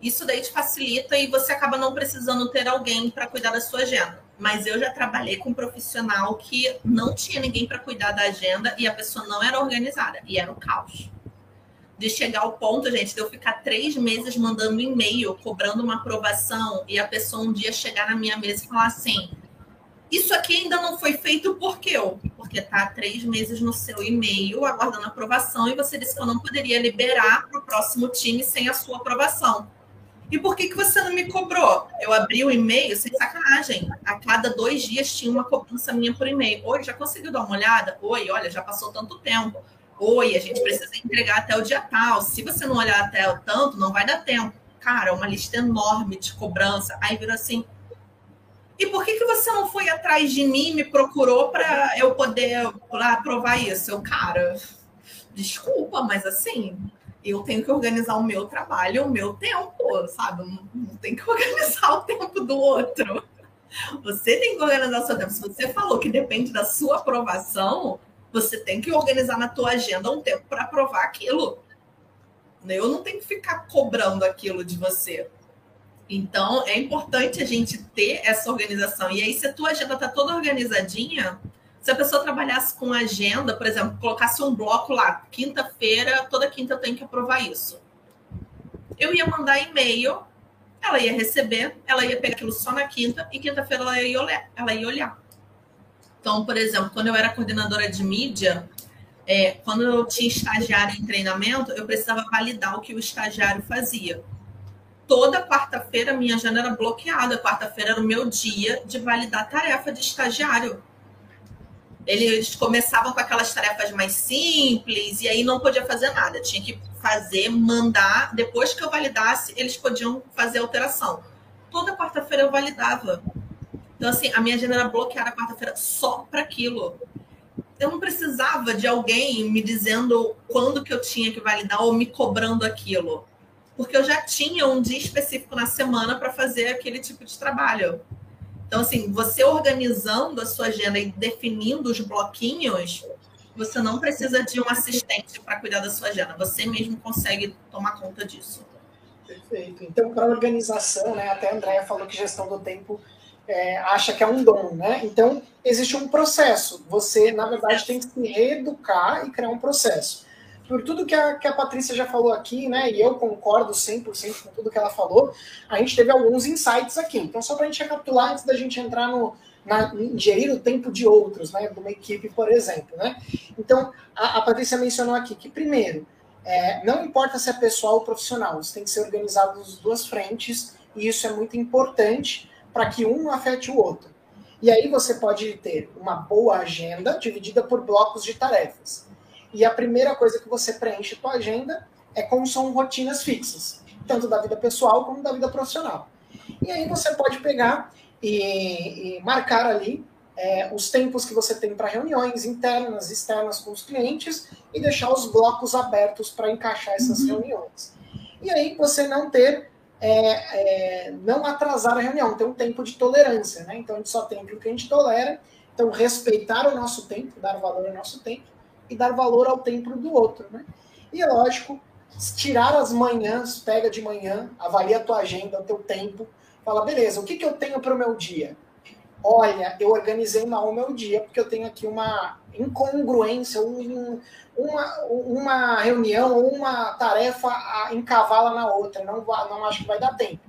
isso daí te facilita e você acaba não precisando ter alguém para cuidar da sua agenda mas eu já trabalhei com um profissional que não tinha ninguém para cuidar da agenda e a pessoa não era organizada e era o um caos. De chegar ao ponto, gente, de eu ficar três meses mandando e-mail, cobrando uma aprovação e a pessoa um dia chegar na minha mesa e falar assim: Isso aqui ainda não foi feito por quê? Eu, porque está três meses no seu e-mail aguardando aprovação e você disse que eu não poderia liberar para o próximo time sem a sua aprovação. E por que, que você não me cobrou? Eu abri o e-mail, sem sacanagem. A cada dois dias tinha uma cobrança minha por e-mail. Oi, já conseguiu dar uma olhada? Oi, olha, já passou tanto tempo. Oi, a gente precisa entregar até o dia tal. Se você não olhar até o tanto, não vai dar tempo. Cara, uma lista enorme de cobrança. Aí vira assim. E por que, que você não foi atrás de mim e me procurou para eu poder lá aprovar isso? Eu, cara, desculpa, mas assim, eu tenho que organizar o meu trabalho, o meu tempo, sabe? Não, não tem que organizar o tempo do outro. Você tem que organizar o seu tempo. Se você falou que depende da sua aprovação, você tem que organizar na tua agenda um tempo para aprovar aquilo. Eu não tenho que ficar cobrando aquilo de você. Então, é importante a gente ter essa organização. E aí, se a tua agenda está toda organizadinha, se a pessoa trabalhasse com agenda, por exemplo, colocasse um bloco lá, quinta-feira, toda quinta eu tenho que aprovar isso. Eu ia mandar e-mail, ela ia receber, ela ia pegar aquilo só na quinta e quinta-feira ela ia olhar. Ela ia olhar. Então, por exemplo, quando eu era coordenadora de mídia, é, quando eu tinha estagiário em treinamento, eu precisava validar o que o estagiário fazia. Toda quarta-feira minha agenda era bloqueada. Quarta-feira era o meu dia de validar tarefa de estagiário eles começavam com aquelas tarefas mais simples e aí não podia fazer nada. Tinha que fazer, mandar. Depois que eu validasse, eles podiam fazer alteração. Toda quarta-feira eu validava. Então, assim, a minha agenda era bloqueada quarta-feira só para aquilo. eu não precisava de alguém me dizendo quando que eu tinha que validar ou me cobrando aquilo. Porque eu já tinha um dia específico na semana para fazer aquele tipo de trabalho. Então, assim, você organizando a sua agenda e definindo os bloquinhos, você não precisa de um assistente para cuidar da sua agenda. Você mesmo consegue tomar conta disso. Perfeito. Então, para organização, né? Até a Andrea falou que gestão do tempo é, acha que é um dom, né? Então, existe um processo. Você, na verdade, tem que se reeducar e criar um processo. Por tudo que a, que a Patrícia já falou aqui, né? E eu concordo 100% com tudo que ela falou, a gente teve alguns insights aqui. Então, só para a gente recapitular antes da gente entrar no, na, gerir o tempo de outros, né? De uma equipe, por exemplo, né? Então, a, a Patrícia mencionou aqui que, primeiro, é, não importa se é pessoal ou profissional, isso tem que ser organizado nas duas frentes, e isso é muito importante para que um afete o outro. E aí você pode ter uma boa agenda dividida por blocos de tarefas. E a primeira coisa que você preenche sua agenda é como são rotinas fixas, tanto da vida pessoal como da vida profissional. E aí você pode pegar e, e marcar ali é, os tempos que você tem para reuniões internas, externas com os clientes e deixar os blocos abertos para encaixar essas uhum. reuniões. E aí você não ter é, é, não atrasar a reunião, ter um tempo de tolerância, né? Então a gente só tem aquilo que a gente tolera, então respeitar o nosso tempo, dar valor ao nosso tempo e dar valor ao tempo do outro, né? E é lógico, tirar as manhãs, pega de manhã, avalia a tua agenda, o teu tempo, fala, beleza, o que, que eu tenho para o meu dia? Olha, eu organizei mal o meu dia porque eu tenho aqui uma incongruência, um, uma, uma reunião uma tarefa encavala na outra, não, não acho que vai dar tempo.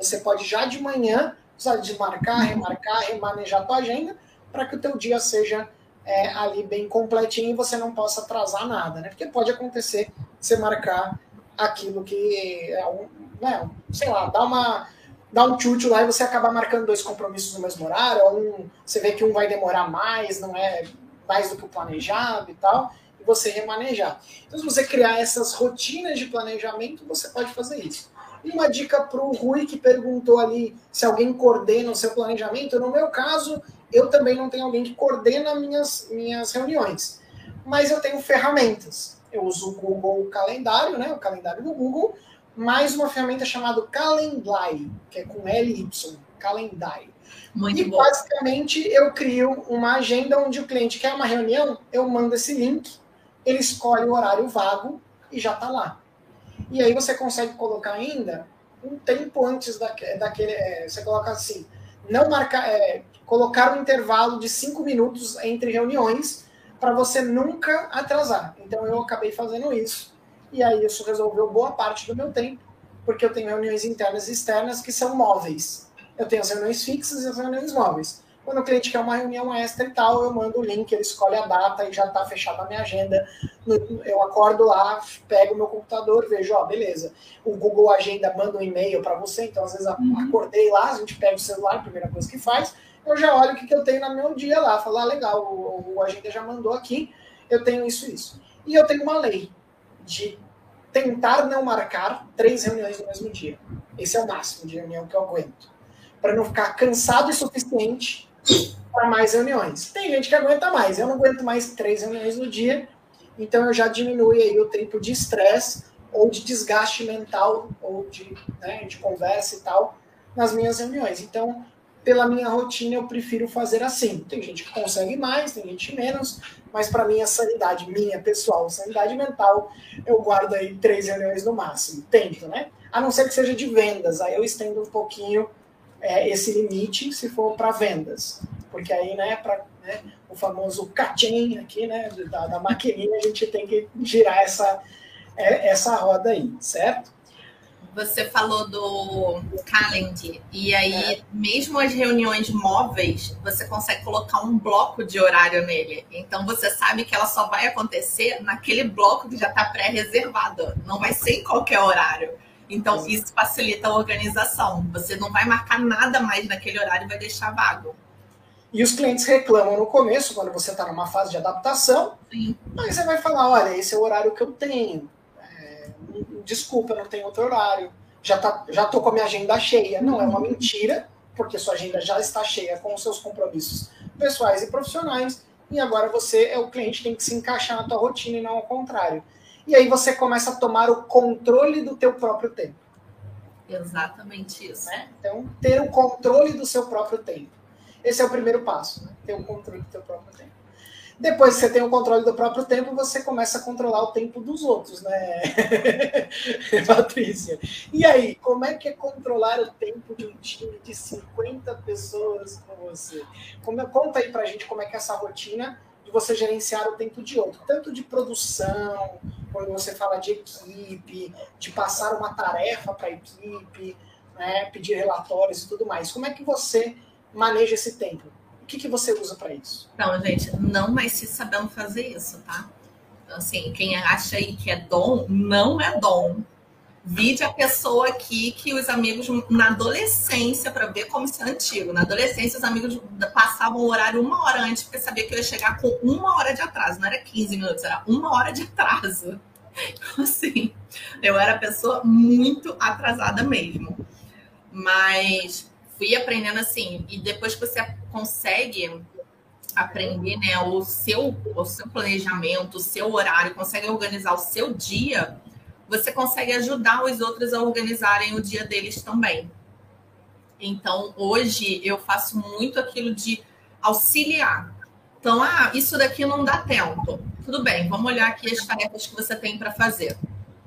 Você pode já de manhã precisar desmarcar, remarcar, remanejar a tua agenda para que o teu dia seja é, ali bem completinho e você não possa atrasar nada, né? Porque pode acontecer você marcar aquilo que é um, né, sei lá, dá uma dá um chute lá e você acabar marcando dois compromissos no mesmo horário, ou um, você vê que um vai demorar mais, não é mais do que o planejado e tal, e você remanejar. Então, se você criar essas rotinas de planejamento, você pode fazer isso. E uma dica para o Rui, que perguntou ali se alguém coordena o seu planejamento. No meu caso, eu também não tenho alguém que coordena minhas, minhas reuniões. Mas eu tenho ferramentas. Eu uso o Google Calendário, né, o calendário do Google, mais uma ferramenta chamada Calendly, que é com LY, Calendly. Muito e bom. basicamente eu crio uma agenda onde o cliente quer uma reunião, eu mando esse link, ele escolhe o horário vago e já está lá. E aí você consegue colocar ainda um tempo antes da, daquele. É, você coloca assim, não marcar, é, colocar um intervalo de cinco minutos entre reuniões para você nunca atrasar. Então eu acabei fazendo isso. E aí isso resolveu boa parte do meu tempo, porque eu tenho reuniões internas e externas que são móveis. Eu tenho as reuniões fixas e as reuniões móveis. Quando o cliente quer uma reunião extra e tal, eu mando o link, ele escolhe a data e já está fechada a minha agenda. Eu acordo lá, pego meu computador, vejo, ó, beleza. O Google Agenda manda um e-mail para você, então às vezes uhum. acordei lá, a gente pega o celular, primeira coisa que faz, eu já olho o que, que eu tenho no meu dia lá, falo, ah, legal, o, o Agenda já mandou aqui, eu tenho isso isso. E eu tenho uma lei de tentar não marcar três reuniões no mesmo dia. Esse é o máximo de reunião que eu aguento para não ficar cansado o suficiente para mais reuniões. Tem gente que aguenta mais, eu não aguento mais três reuniões no dia, então eu já diminuo aí o tempo de estresse ou de desgaste mental ou de, né, de conversa e tal nas minhas reuniões. Então, pela minha rotina, eu prefiro fazer assim. Tem gente que consegue mais, tem gente menos, mas para minha sanidade, minha pessoal, sanidade mental, eu guardo aí três reuniões no máximo. Tento, né? A não ser que seja de vendas, aí eu estendo um pouquinho é, esse limite se for para vendas. Porque aí, né, para né, o famoso catim aqui, né, da, da maquininha, a gente tem que girar essa, é, essa roda aí, certo? Você falou do Calendar, e aí, é. mesmo as reuniões móveis, você consegue colocar um bloco de horário nele. Então, você sabe que ela só vai acontecer naquele bloco que já está pré-reservado. Não vai ser em qualquer horário. Então, isso facilita a organização. Você não vai marcar nada mais naquele horário e vai deixar vago. E os clientes reclamam no começo, quando você está numa fase de adaptação. Sim. Aí você vai falar: olha, esse é o horário que eu tenho. Desculpa, eu não tenho outro horário. Já, tá, já tô com a minha agenda cheia. Não, é uma mentira, porque sua agenda já está cheia com os seus compromissos pessoais e profissionais. e agora você é o cliente tem que se encaixar na tua rotina e não ao contrário. E aí você começa a tomar o controle do teu próprio tempo. Exatamente isso. Né? Então, ter o controle do seu próprio tempo. Esse é o primeiro passo, né? ter o controle do teu próprio tempo. Depois que você tem o controle do próprio tempo, você começa a controlar o tempo dos outros, né, Patrícia? E aí, como é que é controlar o tempo de um time de 50 pessoas com você? Como, é, conta aí pra gente como é que é essa rotina de você gerenciar o tempo de outro, tanto de produção, quando você fala de equipe, de passar uma tarefa para a equipe, né, pedir relatórios e tudo mais. Como é que você maneja esse tempo? O que, que você usa para isso? Não, gente, não mais se sabendo fazer isso, tá? Assim, quem acha aí que é dom, não é dom. Vide a pessoa aqui que os amigos, na adolescência, para ver como isso é antigo, na adolescência, os amigos passavam o horário uma hora antes, porque sabia que eu ia chegar com uma hora de atraso. Não era 15 minutos, era uma hora de atraso. Então, assim, eu era pessoa muito atrasada mesmo. Mas fui aprendendo assim, e depois que você consegue aprender né, o, seu, o seu planejamento, o seu horário, consegue organizar o seu dia, você consegue ajudar os outros a organizarem o dia deles também. Então, hoje eu faço muito aquilo de auxiliar. Então, ah, isso daqui não dá tempo. Tudo bem, vamos olhar aqui as tarefas que você tem para fazer.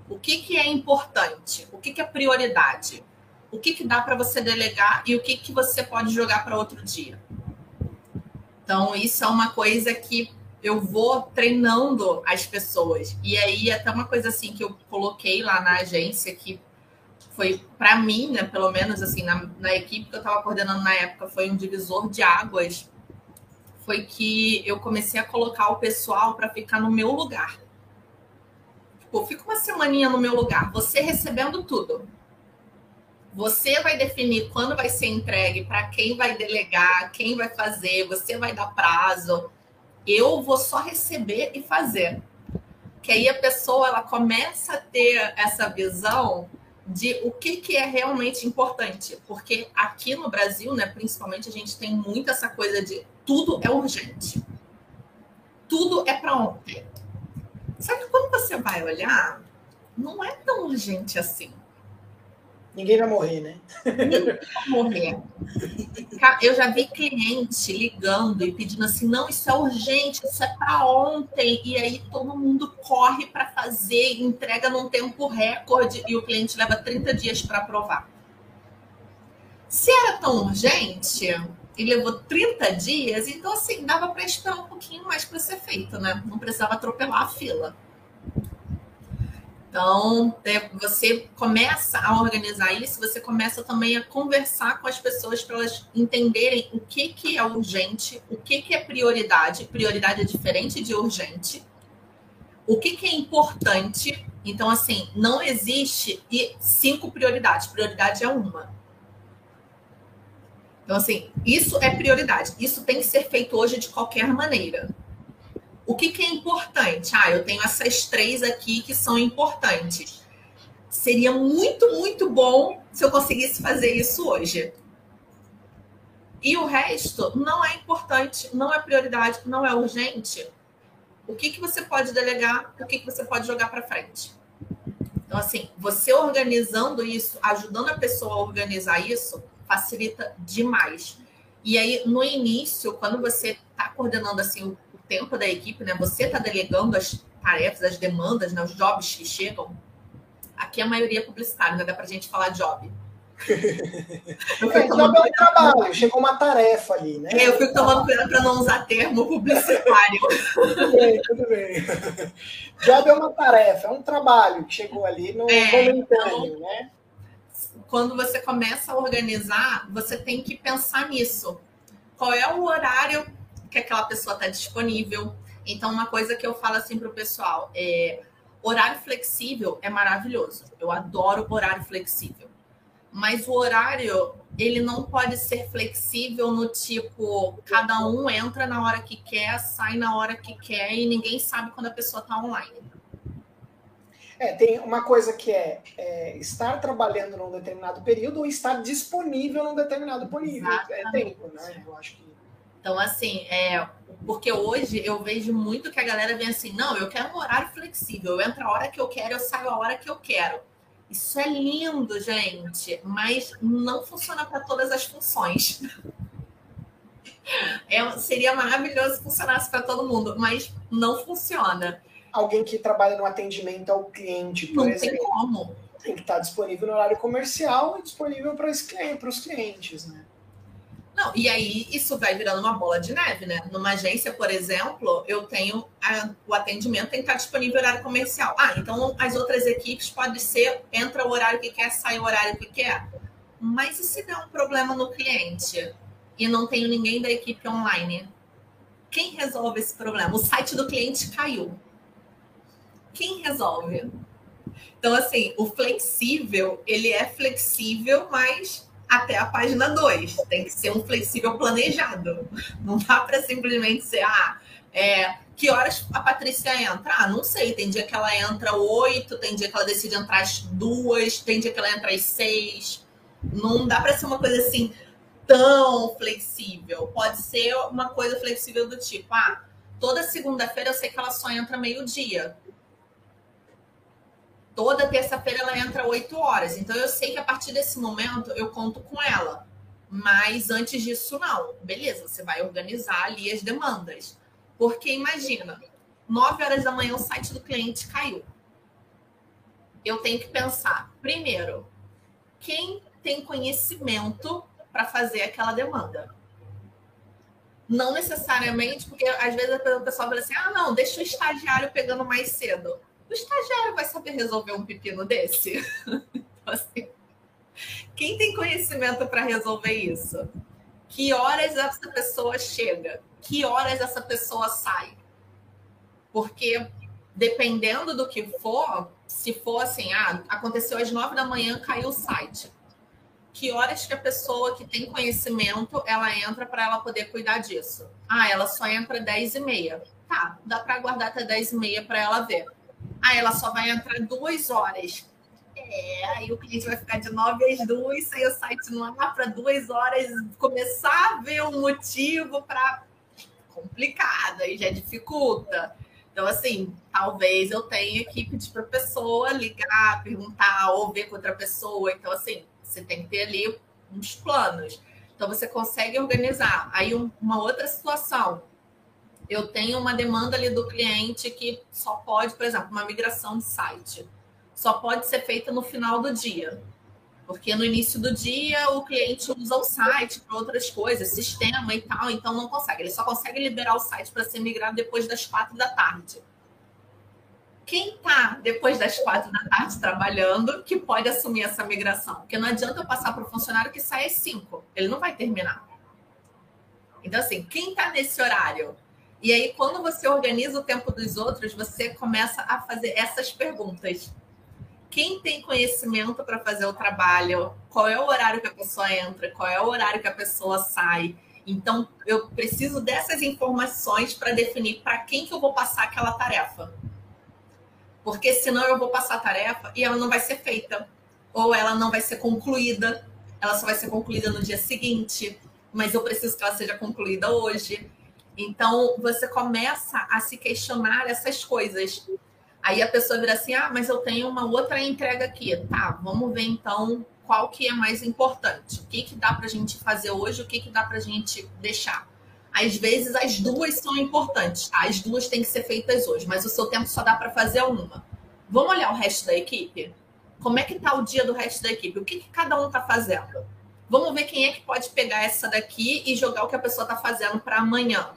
O que, que é importante? O que, que é prioridade? o que, que dá para você delegar e o que, que você pode jogar para outro dia. Então, isso é uma coisa que eu vou treinando as pessoas. E aí, até uma coisa assim que eu coloquei lá na agência, que foi para mim, né, pelo menos assim, na, na equipe que eu estava coordenando na época, foi um divisor de águas. Foi que eu comecei a colocar o pessoal para ficar no meu lugar. Tipo, fica uma semaninha no meu lugar, você recebendo tudo você vai definir quando vai ser entregue, para quem vai delegar, quem vai fazer, você vai dar prazo. Eu vou só receber e fazer. Que aí a pessoa ela começa a ter essa visão de o que, que é realmente importante. Porque aqui no Brasil, né, principalmente, a gente tem muito essa coisa de tudo é urgente. Tudo é para ontem. Só que quando você vai olhar, não é tão urgente assim. Ninguém vai morrer, né? Ninguém vai morrer. Eu já vi cliente ligando e pedindo assim: não, isso é urgente, isso é para ontem. E aí todo mundo corre para fazer, entrega num tempo recorde e o cliente leva 30 dias para aprovar. Se era tão urgente e levou 30 dias, então assim, dava para esperar um pouquinho mais para ser feito, né? Não precisava atropelar a fila. Então, é, você começa a organizar isso, você começa também a conversar com as pessoas para elas entenderem o que, que é urgente, o que, que é prioridade. Prioridade é diferente de urgente. O que, que é importante. Então, assim, não existe cinco prioridades. Prioridade é uma. Então, assim, isso é prioridade. Isso tem que ser feito hoje de qualquer maneira. O que, que é importante? Ah, eu tenho essas três aqui que são importantes. Seria muito, muito bom se eu conseguisse fazer isso hoje. E o resto não é importante, não é prioridade, não é urgente. O que, que você pode delegar, o que, que você pode jogar para frente? Então, assim, você organizando isso, ajudando a pessoa a organizar isso, facilita demais. E aí, no início, quando você está coordenando assim tempo da equipe, né? Você está delegando as tarefas, as demandas, né? os jobs que chegam. Aqui a maioria é publicitário, né? Dá para a gente falar job. é, job é um trabalho, chegou uma tarefa ali, né? É, eu fico tomando cuidado para não usar termo publicitário. tudo bem, tudo bem. Job é uma tarefa, é um trabalho que chegou ali no é, momentâneo, então, né? Quando você começa a organizar, você tem que pensar nisso. Qual é o horário que aquela pessoa está disponível. Então, uma coisa que eu falo assim para o pessoal é horário flexível é maravilhoso. Eu adoro horário flexível. Mas o horário, ele não pode ser flexível no tipo, cada um entra na hora que quer, sai na hora que quer e ninguém sabe quando a pessoa está online. É, tem uma coisa que é, é, estar trabalhando num determinado período ou estar disponível num determinado período. É tempo, né? Eu acho que Então, assim, é, porque hoje eu vejo muito que a galera vem assim, não, eu quero um horário flexível, eu entro a hora que eu quero, eu saio a hora que eu quero. Isso é lindo, gente, mas não funciona para todas as funções. É, seria maravilhoso se funcionasse para todo mundo, mas não funciona. Alguém que trabalha no atendimento ao cliente, por não exemplo. Tem como. Tem que estar disponível no horário comercial e disponível para os clientes, né? Não, e aí isso vai virando uma bola de neve, né? Numa agência, por exemplo, eu tenho a, o atendimento tem que estar disponível horário comercial. Ah, então as outras equipes pode ser entra o horário que quer, sai o horário que quer. Mas e se der um problema no cliente e não tenho ninguém da equipe online? Quem resolve esse problema? O site do cliente caiu. Quem resolve? Então, assim, o flexível, ele é flexível, mas até a página 2. Tem que ser um flexível planejado. Não dá para simplesmente ser, ah, é, que horas a Patrícia entra? Ah, não sei. Tem dia que ela entra oito, tem dia que ela decide entrar às duas, tem dia que ela entra às seis. Não dá para ser uma coisa assim tão flexível. Pode ser uma coisa flexível do tipo, ah, toda segunda-feira eu sei que ela só entra meio-dia toda terça-feira ela entra 8 horas. Então eu sei que a partir desse momento eu conto com ela. Mas antes disso, não. Beleza, você vai organizar ali as demandas. Porque imagina, 9 horas da manhã o site do cliente caiu. Eu tenho que pensar, primeiro, quem tem conhecimento para fazer aquela demanda? Não necessariamente, porque às vezes a pessoa fala assim: ah, não, deixa o estagiário pegando mais cedo. O estagiário vai saber resolver um pepino desse? então, assim, quem tem conhecimento para resolver isso? Que horas essa pessoa chega? Que horas essa pessoa sai? Porque dependendo do que for, se for assim, ah, aconteceu às nove da manhã, caiu o site. Que horas que a pessoa que tem conhecimento ela entra para ela poder cuidar disso? Ah, ela só entra dez e meia. Tá, dá para aguardar até dez e meia para ela ver. Ah, ela só vai entrar duas horas. É, aí o cliente vai ficar de nove às duas, sair o site no ar para duas horas, começar a ver um motivo para complicado, aí já dificulta. Então, assim, talvez eu tenha equipe de para pessoa ligar, perguntar, ou ver com outra pessoa. Então, assim, você tem que ter ali uns planos. Então, você consegue organizar. Aí, um, uma outra situação, eu tenho uma demanda ali do cliente que só pode, por exemplo, uma migração de site, só pode ser feita no final do dia. Porque no início do dia o cliente usa o site para outras coisas, sistema e tal, então não consegue. Ele só consegue liberar o site para ser migrado depois das quatro da tarde. Quem está depois das quatro da tarde trabalhando que pode assumir essa migração? Porque não adianta eu passar para o funcionário que sai às cinco, ele não vai terminar. Então, assim, quem está nesse horário e aí, quando você organiza o tempo dos outros, você começa a fazer essas perguntas. Quem tem conhecimento para fazer o trabalho? Qual é o horário que a pessoa entra? Qual é o horário que a pessoa sai? Então, eu preciso dessas informações para definir para quem que eu vou passar aquela tarefa. Porque senão eu vou passar a tarefa e ela não vai ser feita. Ou ela não vai ser concluída. Ela só vai ser concluída no dia seguinte. Mas eu preciso que ela seja concluída hoje. Então, você começa a se questionar essas coisas. Aí a pessoa vira assim: ah, mas eu tenho uma outra entrega aqui. Tá, vamos ver então qual que é mais importante. O que, que dá para a gente fazer hoje, o que, que dá para a gente deixar. Às vezes as duas são importantes? As duas têm que ser feitas hoje, mas o seu tempo só dá para fazer uma. Vamos olhar o resto da equipe? Como é que tá o dia do resto da equipe? O que, que cada um está fazendo? Vamos ver quem é que pode pegar essa daqui e jogar o que a pessoa está fazendo para amanhã.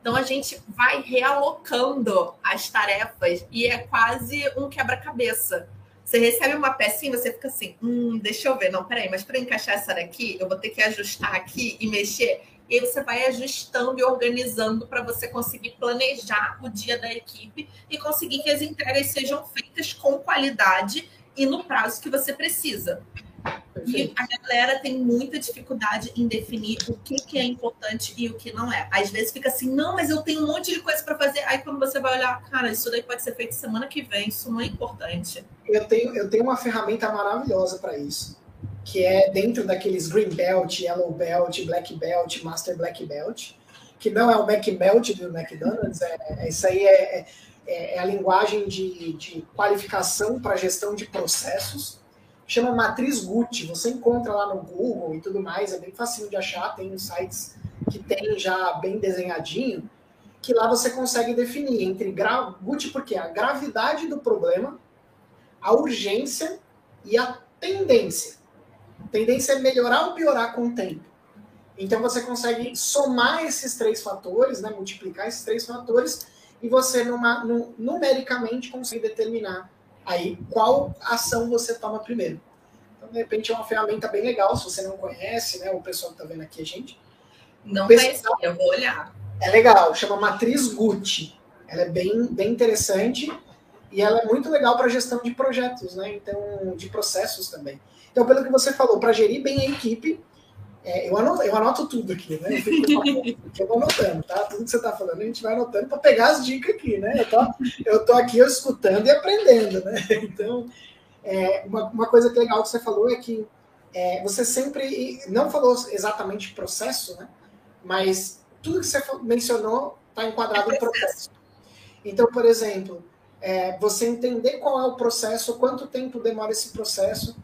Então a gente vai realocando as tarefas e é quase um quebra-cabeça. Você recebe uma pecinha, você fica assim, hum, deixa eu ver, não, peraí, mas para encaixar essa daqui, eu vou ter que ajustar aqui e mexer. E aí você vai ajustando e organizando para você conseguir planejar o dia da equipe e conseguir que as entregas sejam feitas com qualidade e no prazo que você precisa. E a galera tem muita dificuldade em definir o que, que é importante e o que não é. Às vezes fica assim, não, mas eu tenho um monte de coisa para fazer. Aí quando você vai olhar, cara, isso daí pode ser feito semana que vem, isso não é importante. Eu tenho, eu tenho uma ferramenta maravilhosa para isso, que é dentro daqueles Green Belt, Yellow Belt, Black Belt, Master Black Belt, que não é o MacMelt do McDonald's, é, é isso aí é, é, é, a linguagem de, de qualificação para gestão de processos. Chama Matriz Gucci. Você encontra lá no Google e tudo mais, é bem facinho de achar, tem sites que tem já bem desenhadinho, que lá você consegue definir entre gra... Gucci porque a gravidade do problema, a urgência e a tendência. Tendência é melhorar ou piorar com o tempo. Então você consegue somar esses três fatores, né, multiplicar esses três fatores e você numa, num, numericamente consegue determinar aí qual ação você toma primeiro. Então, de repente, é uma ferramenta bem legal, se você não conhece, né, o pessoal que está vendo aqui a gente. Não conheci, eu vou olhar. É legal, chama Matriz Gucci. Ela é bem, bem interessante e ela é muito legal para gestão de projetos, né? Então, de processos também. Então, pelo que você falou, para gerir bem a equipe, é, eu, anoto, eu, anoto, tudo aqui, né? Eu, fico, eu vou anotando, tá? Tudo que você está falando, a gente vai anotando para pegar as dicas aqui, né? Eu tô, eu tô aqui eu escutando e aprendendo, né? Então, é, uma, uma coisa que legal que você falou é que é, você sempre não falou exatamente processo, né? Mas tudo que você mencionou está enquadrado no processo. Então, por exemplo, é, você entender qual é o processo, quanto tempo demora esse processo,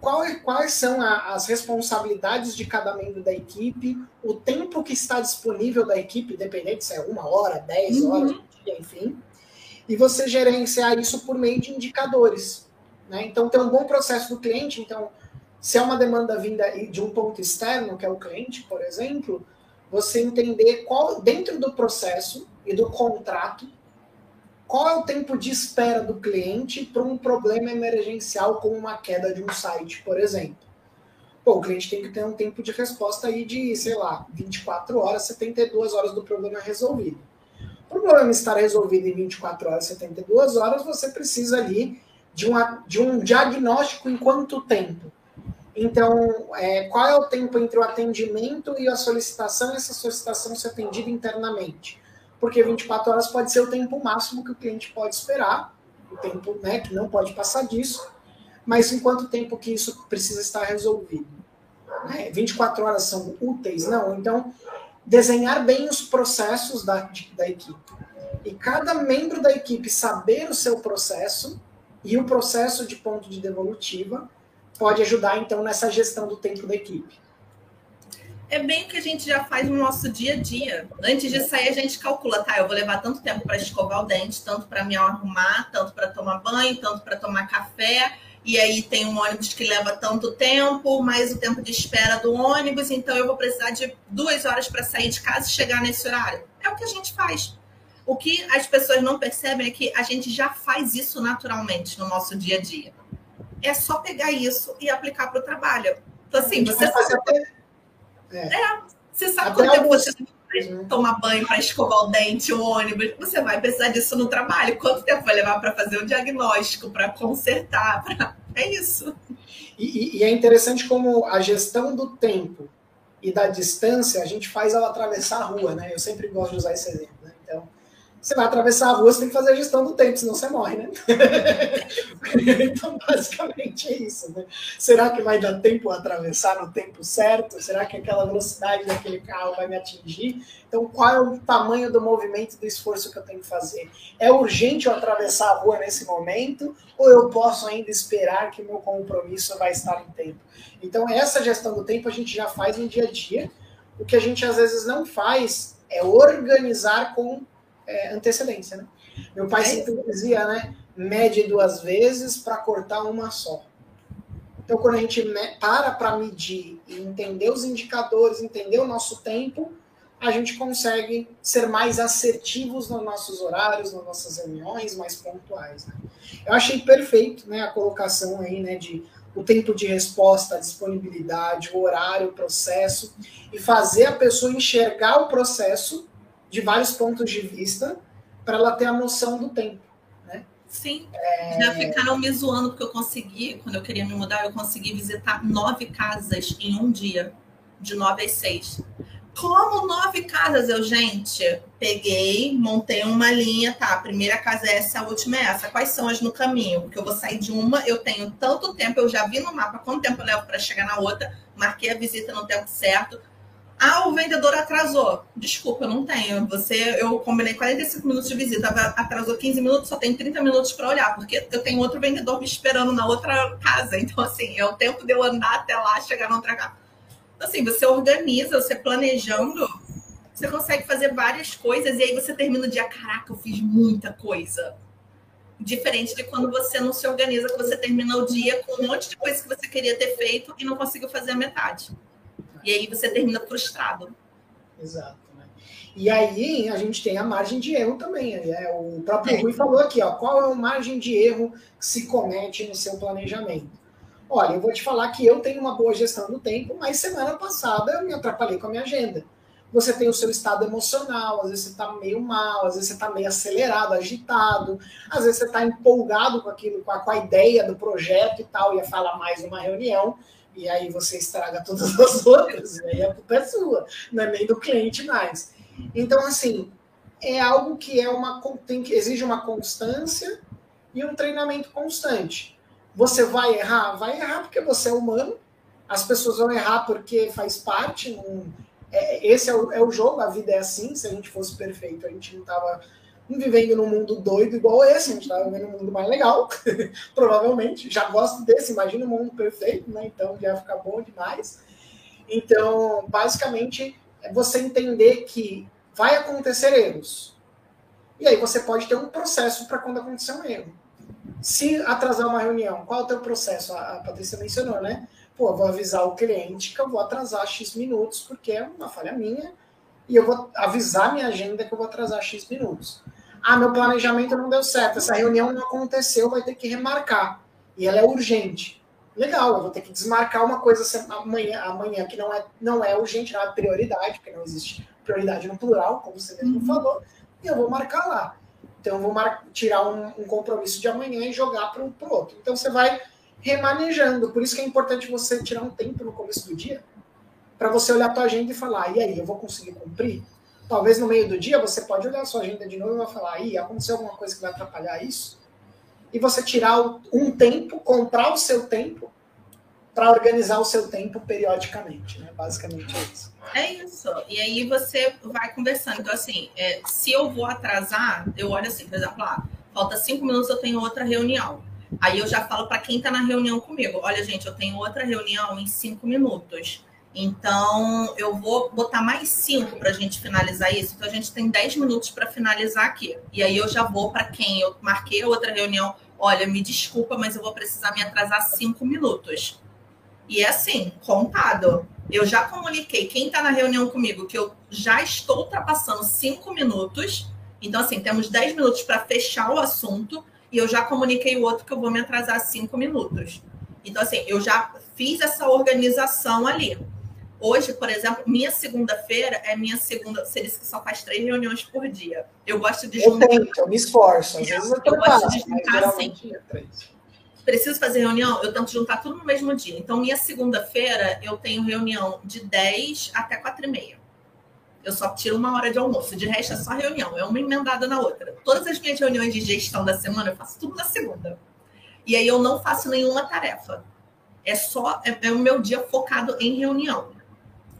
qual, é, quais são a, as responsabilidades de cada membro da equipe, o tempo que está disponível da equipe, independente se é uma hora, dez uhum. horas, dia, enfim, e você gerenciar isso por meio de indicadores. Né? Então, ter um bom processo do cliente. Então, se é uma demanda vinda de um ponto externo, que é o cliente, por exemplo, você entender qual, dentro do processo e do contrato, qual é o tempo de espera do cliente para um problema emergencial como uma queda de um site, por exemplo? Pô, o cliente tem que ter um tempo de resposta aí de, sei lá, 24 horas, 72 horas do problema resolvido. Para o problema estar resolvido em 24 horas, 72 horas, você precisa ali de, uma, de um diagnóstico em quanto tempo? Então, é, qual é o tempo entre o atendimento e a solicitação e essa solicitação ser atendida internamente? Porque 24 horas pode ser o tempo máximo que o cliente pode esperar, o tempo né, que não pode passar disso, mas em quanto tempo que isso precisa estar resolvido? Né? 24 horas são úteis? Não. Então, desenhar bem os processos da, da equipe. E cada membro da equipe saber o seu processo e o processo de ponto de devolutiva pode ajudar, então, nessa gestão do tempo da equipe é bem o que a gente já faz no nosso dia a dia. Antes de sair, a gente calcula, tá? Eu vou levar tanto tempo para escovar o dente, tanto para me arrumar, tanto para tomar banho, tanto para tomar café. E aí tem um ônibus que leva tanto tempo, mais o tempo de espera do ônibus, então eu vou precisar de duas horas para sair de casa e chegar nesse horário. É o que a gente faz. O que as pessoas não percebem é que a gente já faz isso naturalmente no nosso dia a dia. É só pegar isso e aplicar para o trabalho. Então, assim, você sabe. É. é. Você sabe Até quanto tempo você vai tomar banho para escovar o dente, o ônibus? Você vai precisar disso no trabalho. Quanto tempo vai levar para fazer o diagnóstico, para consertar? Pra... É isso. E, e, é interessante como a gestão do tempo e da distância, a gente faz ela atravessar a rua, né? Eu sempre gosto de usar esse exemplo. Você vai atravessar a rua, você tem que fazer a gestão do tempo, senão você morre, né? então, basicamente é isso, né? Será que vai dar tempo a atravessar no tempo certo? Será que aquela velocidade daquele carro vai me atingir? Então, qual é o tamanho do movimento do esforço que eu tenho que fazer? É urgente eu atravessar a rua nesse momento ou eu posso ainda esperar que o meu compromisso vai estar em tempo? Então, essa gestão do tempo a gente já faz no dia a dia. O que a gente às vezes não faz é organizar com é, antecedência, né? Meu pai é sempre dizia, né? Mede duas vezes para cortar uma só. Então, quando a gente para para medir e entender os indicadores, entender o nosso tempo, a gente consegue ser mais assertivos nos nossos horários, nas nossas reuniões, mais pontuais. Né? Eu achei perfeito né, a colocação aí, né, de o tempo de resposta, a disponibilidade, o horário, o processo, e fazer a pessoa enxergar o processo de vários pontos de vista para ela ter a noção do tempo. Né? Sim. É... Já ficaram me zoando porque eu consegui, quando eu queria me mudar, eu consegui visitar nove casas em um dia, de nove às seis. Como nove casas? Eu, gente, peguei, montei uma linha, tá? A primeira casa é essa, a última é essa. Quais são as no caminho? Porque eu vou sair de uma, eu tenho tanto tempo, eu já vi no mapa quanto tempo eu levo para chegar na outra, marquei a visita no tempo certo, Ah, o vendedor atrasou. Desculpa, eu não tenho. Você, eu combinei 45 minutos de visita, atrasou 15 minutos, só tem 30 minutos para olhar, porque eu tenho outro vendedor me esperando na outra casa. Então, assim, é o tempo de eu andar até lá, chegar na outra casa. Então, assim, você organiza, você planejando, você consegue fazer várias coisas e aí você termina o dia, caraca, eu fiz muita coisa. Diferente de quando você não se organiza, que você termina o dia com um monte de coisa que você queria ter feito e não conseguiu fazer a metade. E aí você termina frustrado. Exato. Né? E aí a gente tem a margem de erro também. Né? O próprio é. Rui falou aqui, ó, qual é a margem de erro que se comete no seu planejamento? Olha, eu vou te falar que eu tenho uma boa gestão do tempo, mas semana passada eu me atrapalhei com a minha agenda. Você tem o seu estado emocional, às vezes você está meio mal, às vezes você está meio acelerado, agitado, às vezes você está empolgado com aquilo, com a, com a ideia do projeto e tal, ia falar mais numa reunião, e aí você estraga todas as outras, e aí a culpa é sua, não é nem do cliente mais. Então, assim, é algo que é uma tem, exige uma constância e um treinamento constante. Você vai errar? Vai errar porque você é humano, as pessoas vão errar porque faz parte. Num, é, esse é o, é o jogo, a vida é assim. Se a gente fosse perfeito, a gente não estava vivendo num mundo doido igual esse, a gente estava vivendo um mundo mais legal, provavelmente. Já gosto desse, imagina um mundo perfeito, né? Então já ia ficar bom demais. Então, basicamente, é você entender que vai acontecer erros. E aí você pode ter um processo para quando acontecer um erro. Se atrasar uma reunião, qual é o teu processo? A Patrícia mencionou, né? Pô, eu vou avisar o cliente que eu vou atrasar X minutos, porque é uma falha minha, e eu vou avisar minha agenda que eu vou atrasar X minutos. Ah, meu planejamento não deu certo, essa reunião não aconteceu, vai ter que remarcar. E ela é urgente. Legal, eu vou ter que desmarcar uma coisa amanhã, amanhã que não é, não é urgente, não é prioridade, porque não existe prioridade no plural, como você mesmo uhum. falou, e eu vou marcar lá. Então, eu vou tirar um, um, compromisso de amanhã e jogar para o outro. Então, você vai remanejando. Por isso que é importante você tirar um tempo no começo do dia para você olhar a tua agenda e falar, e aí, eu vou conseguir cumprir? Talvez no meio do dia você pode olhar a sua agenda de novo e falar, aí, aconteceu alguma coisa que vai atrapalhar isso? E você tirar um tempo, comprar o seu tempo para organizar o seu tempo periodicamente, né? Basicamente é isso. É isso. E aí você vai conversando. Então, assim, é, se eu vou atrasar, eu olho assim, por exemplo, lá, falta cinco minutos, eu tenho outra reunião. Aí eu já falo para quem está na reunião comigo: olha, gente, eu tenho outra reunião em cinco minutos. Então, eu vou botar mais cinco para a gente finalizar isso. Então, a gente tem dez minutos para finalizar aqui. E aí, eu já vou para quem eu marquei outra reunião. Olha, me desculpa, mas eu vou precisar me atrasar cinco minutos. E é assim, contado. Eu já comuniquei quem está na reunião comigo que eu já estou ultrapassando cinco minutos. Então, assim, temos dez minutos para fechar o assunto. E eu já comuniquei o outro que eu vou me atrasar cinco minutos. Então, assim, eu já fiz essa organização ali. Hoje, por exemplo, minha segunda-feira é minha segunda. Você disse que só faz três reuniões por dia. Eu gosto de juntar. Eu tento, eu me esforço. Às vezes eu, eu gosto de juntar assim. É Preciso fazer reunião, eu tento juntar tudo no mesmo dia. Então, minha segunda-feira, eu tenho reunião de 10 até 4 e meia. Eu só tiro uma hora de almoço. De resto, é só reunião. É uma emendada na outra. Todas as minhas reuniões de gestão da semana, eu faço tudo na segunda. E aí, eu não faço nenhuma tarefa. É só é, é o meu dia focado em reunião.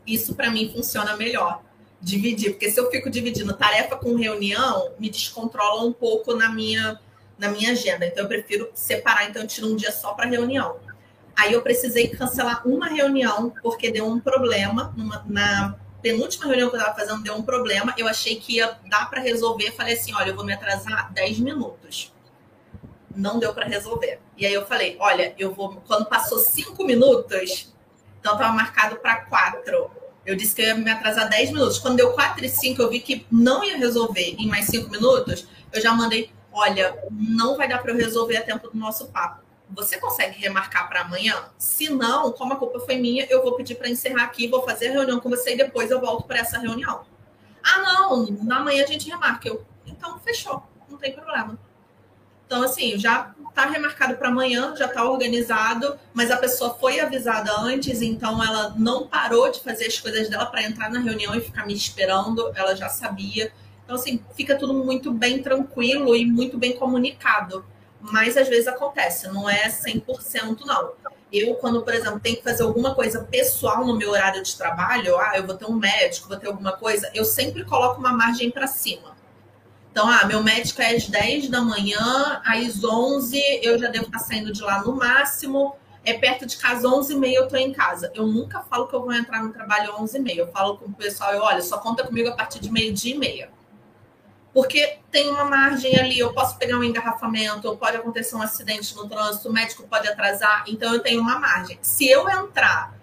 Isso para mim funciona melhor. Dividir, porque se eu fico dividindo tarefa com reunião, me descontrola um pouco na minha na minha agenda. Então eu prefiro separar, então eu tiro um dia só para reunião. Aí eu precisei cancelar uma reunião porque deu um problema numa, na penúltima reunião que eu estava fazendo deu um problema. Eu achei que ia dar para resolver. Falei assim: olha, eu vou me atrasar 10 minutos. Não deu para resolver. E aí eu falei: olha, eu vou. Quando passou 5 minutos, então estava marcado para 4. Eu disse que eu ia me atrasar 10 minutos. Quando deu 4 e 5, eu vi que não ia resolver em mais 5 minutos. Eu já mandei: olha, não vai dar para eu resolver a tempo do nosso papo. Você consegue remarcar para amanhã? Se não, como a culpa foi minha, eu vou pedir para encerrar aqui, vou fazer a reunião com você e depois eu volto para essa reunião. Ah, não, na manhã a gente remarca. Eu, então, fechou, não tem problema. Então, assim, já está remarcado para amanhã, já está organizado, mas a pessoa foi avisada antes, então ela não parou de fazer as coisas dela para entrar na reunião e ficar me esperando, ela já sabia. Então, assim, fica tudo muito bem tranquilo e muito bem comunicado. Mas às vezes acontece, não é 100% não. Eu, quando, por exemplo, tenho que fazer alguma coisa pessoal no meu horário de trabalho, ah, eu vou ter um médico, vou ter alguma coisa, eu sempre coloco uma margem para cima. Então, ah, meu médico é às 10 da manhã, às 11 eu já devo estar saindo de lá no máximo. É perto de casa, 11 h 30 eu estou em casa. Eu nunca falo que eu vou entrar no trabalho 11 h 30 Eu falo com o pessoal, eu, olha, só conta comigo a partir de meio-dia e meia. Porque tem uma margem ali, eu posso pegar um engarrafamento, pode acontecer um acidente no trânsito, o médico pode atrasar, então eu tenho uma margem. Se eu entrar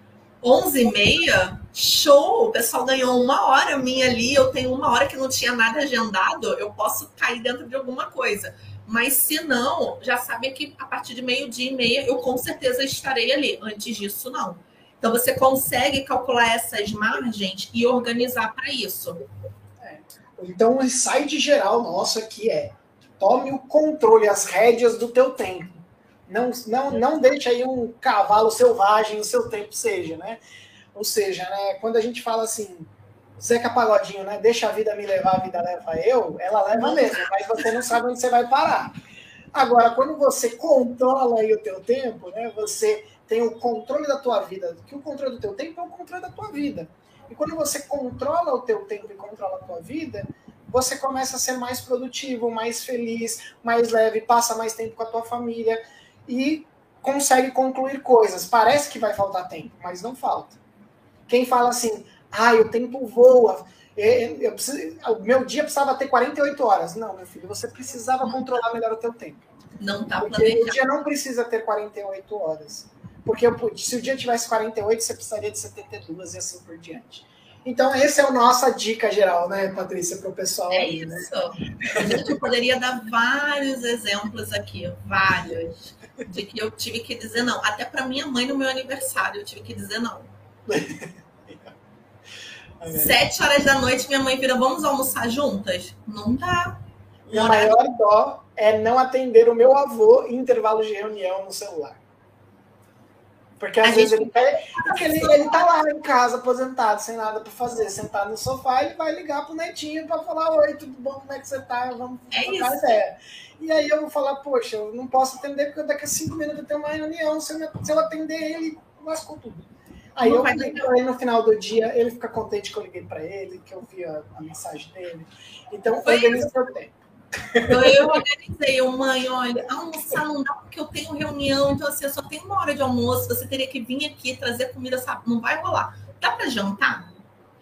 11 e meia, show, o pessoal ganhou uma hora minha ali, eu tenho uma hora que não tinha nada agendado, eu posso cair dentro de alguma coisa. Mas se não, já sabe que a partir de meio-dia e meia eu com certeza estarei ali. Antes disso, não. Então você consegue calcular essas margens e organizar para isso. Então, o insight geral nosso aqui é: tome o controle, as rédeas do teu tempo. Não, não, não deixe aí um cavalo selvagem o seu tempo seja, né? Ou seja, né, quando a gente fala assim, Zeca Pagodinho, né? Deixa a vida me levar, a vida leva eu, ela leva mesmo, mas você não sabe onde você vai parar. Agora, quando você controla aí o teu tempo, né? Você tem o controle da tua vida, que o controle do teu tempo é o controle da tua vida. E quando você controla o teu tempo e controla a tua vida, você começa a ser mais produtivo, mais feliz, mais leve, passa mais tempo com a tua família e consegue concluir coisas. Parece que vai faltar tempo, mas não falta. Quem fala assim, ah, o tempo voa, é, é, eu preciso, o meu dia precisava ter 48 horas. Não, meu filho, você precisava controlar melhor o teu tempo. Não tá Porque o dia não precisa ter 48 horas. Porque eu, se o dia tivesse 48, você precisaria de 72 e assim por diante. Então, essa é a nossa dica geral, né, Patrícia, para o pessoal. É aí, né? isso. Né? A gente poderia dar vários exemplos aqui, vários, de que eu tive que dizer não. Até para minha mãe no meu aniversário, eu tive que dizer não. Sete horas da noite, minha mãe vira, vamos almoçar juntas? Não dá. E a maior dó é não atender o meu avô em intervalo de reunião no celular. Porque às a vezes ele, porque ele, ele tá lá em casa, aposentado, sem nada para fazer, sentado no sofá, ele vai ligar pro netinho para falar: Oi, tudo bom? Como é que você tá? Vamos é trocar isso. ideia. E aí eu vou falar: Poxa, eu não posso atender porque daqui a cinco minutos eu tenho uma reunião. Se eu, se eu atender ele, lascou tudo. Aí não eu liguei pra ele no final do dia, ele fica contente que eu liguei para ele, que eu vi a, a mensagem dele. Então, organiza o seu tempo. Então eu organizei, eu, mãe, olha, almoçar não dá porque eu tenho reunião, então assim, eu só tenho uma hora de almoço, você teria que vir aqui trazer comida, sabe? Não vai rolar. Dá para jantar?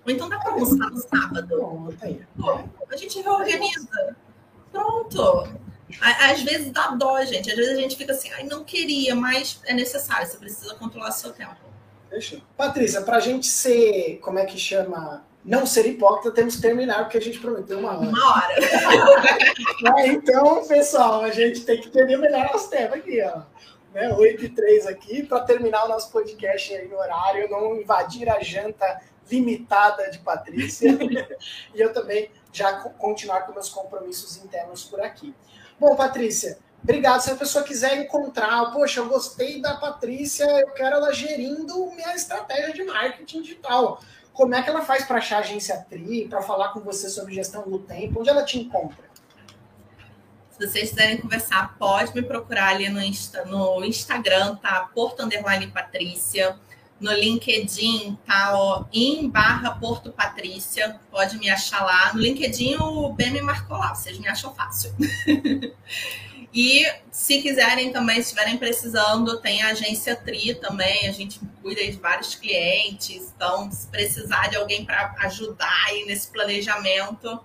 Ou então dá para almoçar no sábado? Pô, a gente reorganiza. Pronto. Às vezes dá dó, gente. Às vezes a gente fica assim, ai, não queria, mas é necessário, você precisa controlar seu tempo. Patrícia, para a gente ser, como é que chama? Não ser hipócrita, temos que terminar, porque a gente prometeu uma hora. Uma hora. então, pessoal, a gente tem que terminar nosso tempo aqui, ó. Né, 8 e 3 aqui, para terminar o nosso podcast aí no horário, não invadir a janta limitada de Patrícia. e eu também já continuar com meus compromissos internos por aqui. Bom, Patrícia, obrigado. Se a pessoa quiser encontrar, poxa, eu gostei da Patrícia, eu quero ela gerindo minha estratégia de marketing digital como é que ela faz para achar a agência Tri, para falar com você sobre gestão do tempo? Onde ela te encontra? Se vocês quiserem conversar, pode me procurar ali no, Insta, no Instagram, tá? Porto Underline Patrícia. No LinkedIn, tá? Ó, em barra Porto Patrícia. Pode me achar lá. No LinkedIn, o Ben me marcou lá. Vocês me acham fácil. E se quiserem também, estiverem precisando, tem a agência Tri também, a gente cuida de vários clientes. Então, se precisar de alguém para ajudar aí nesse planejamento,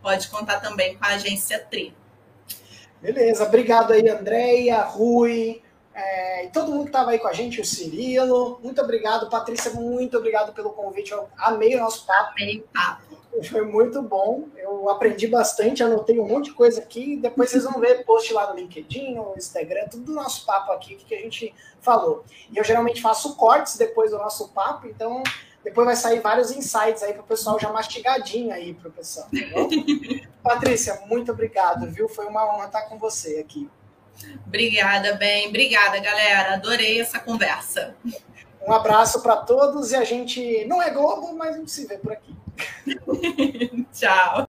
pode contar também com a agência Tri. Beleza, obrigado aí, Andréia, Rui, é, e todo mundo que estava aí com a gente, o Cirilo. Muito obrigado, Patrícia, muito obrigado pelo convite. Eu amei o nosso papo. Amei o papo. Foi muito bom. Eu aprendi bastante, anotei um monte de coisa aqui. Depois vocês vão ver post lá no LinkedIn, no Instagram, tudo do nosso papo aqui que a gente falou. E eu geralmente faço cortes depois do nosso papo, então depois vai sair vários insights aí para o pessoal já mastigadinho aí para o pessoal. Tá Patrícia, muito obrigado, viu? Foi uma honra estar com você aqui. Obrigada, bem. Obrigada, galera. Adorei essa conversa. Um abraço para todos e a gente não é Globo, mas a gente se vê por aqui. Tchau.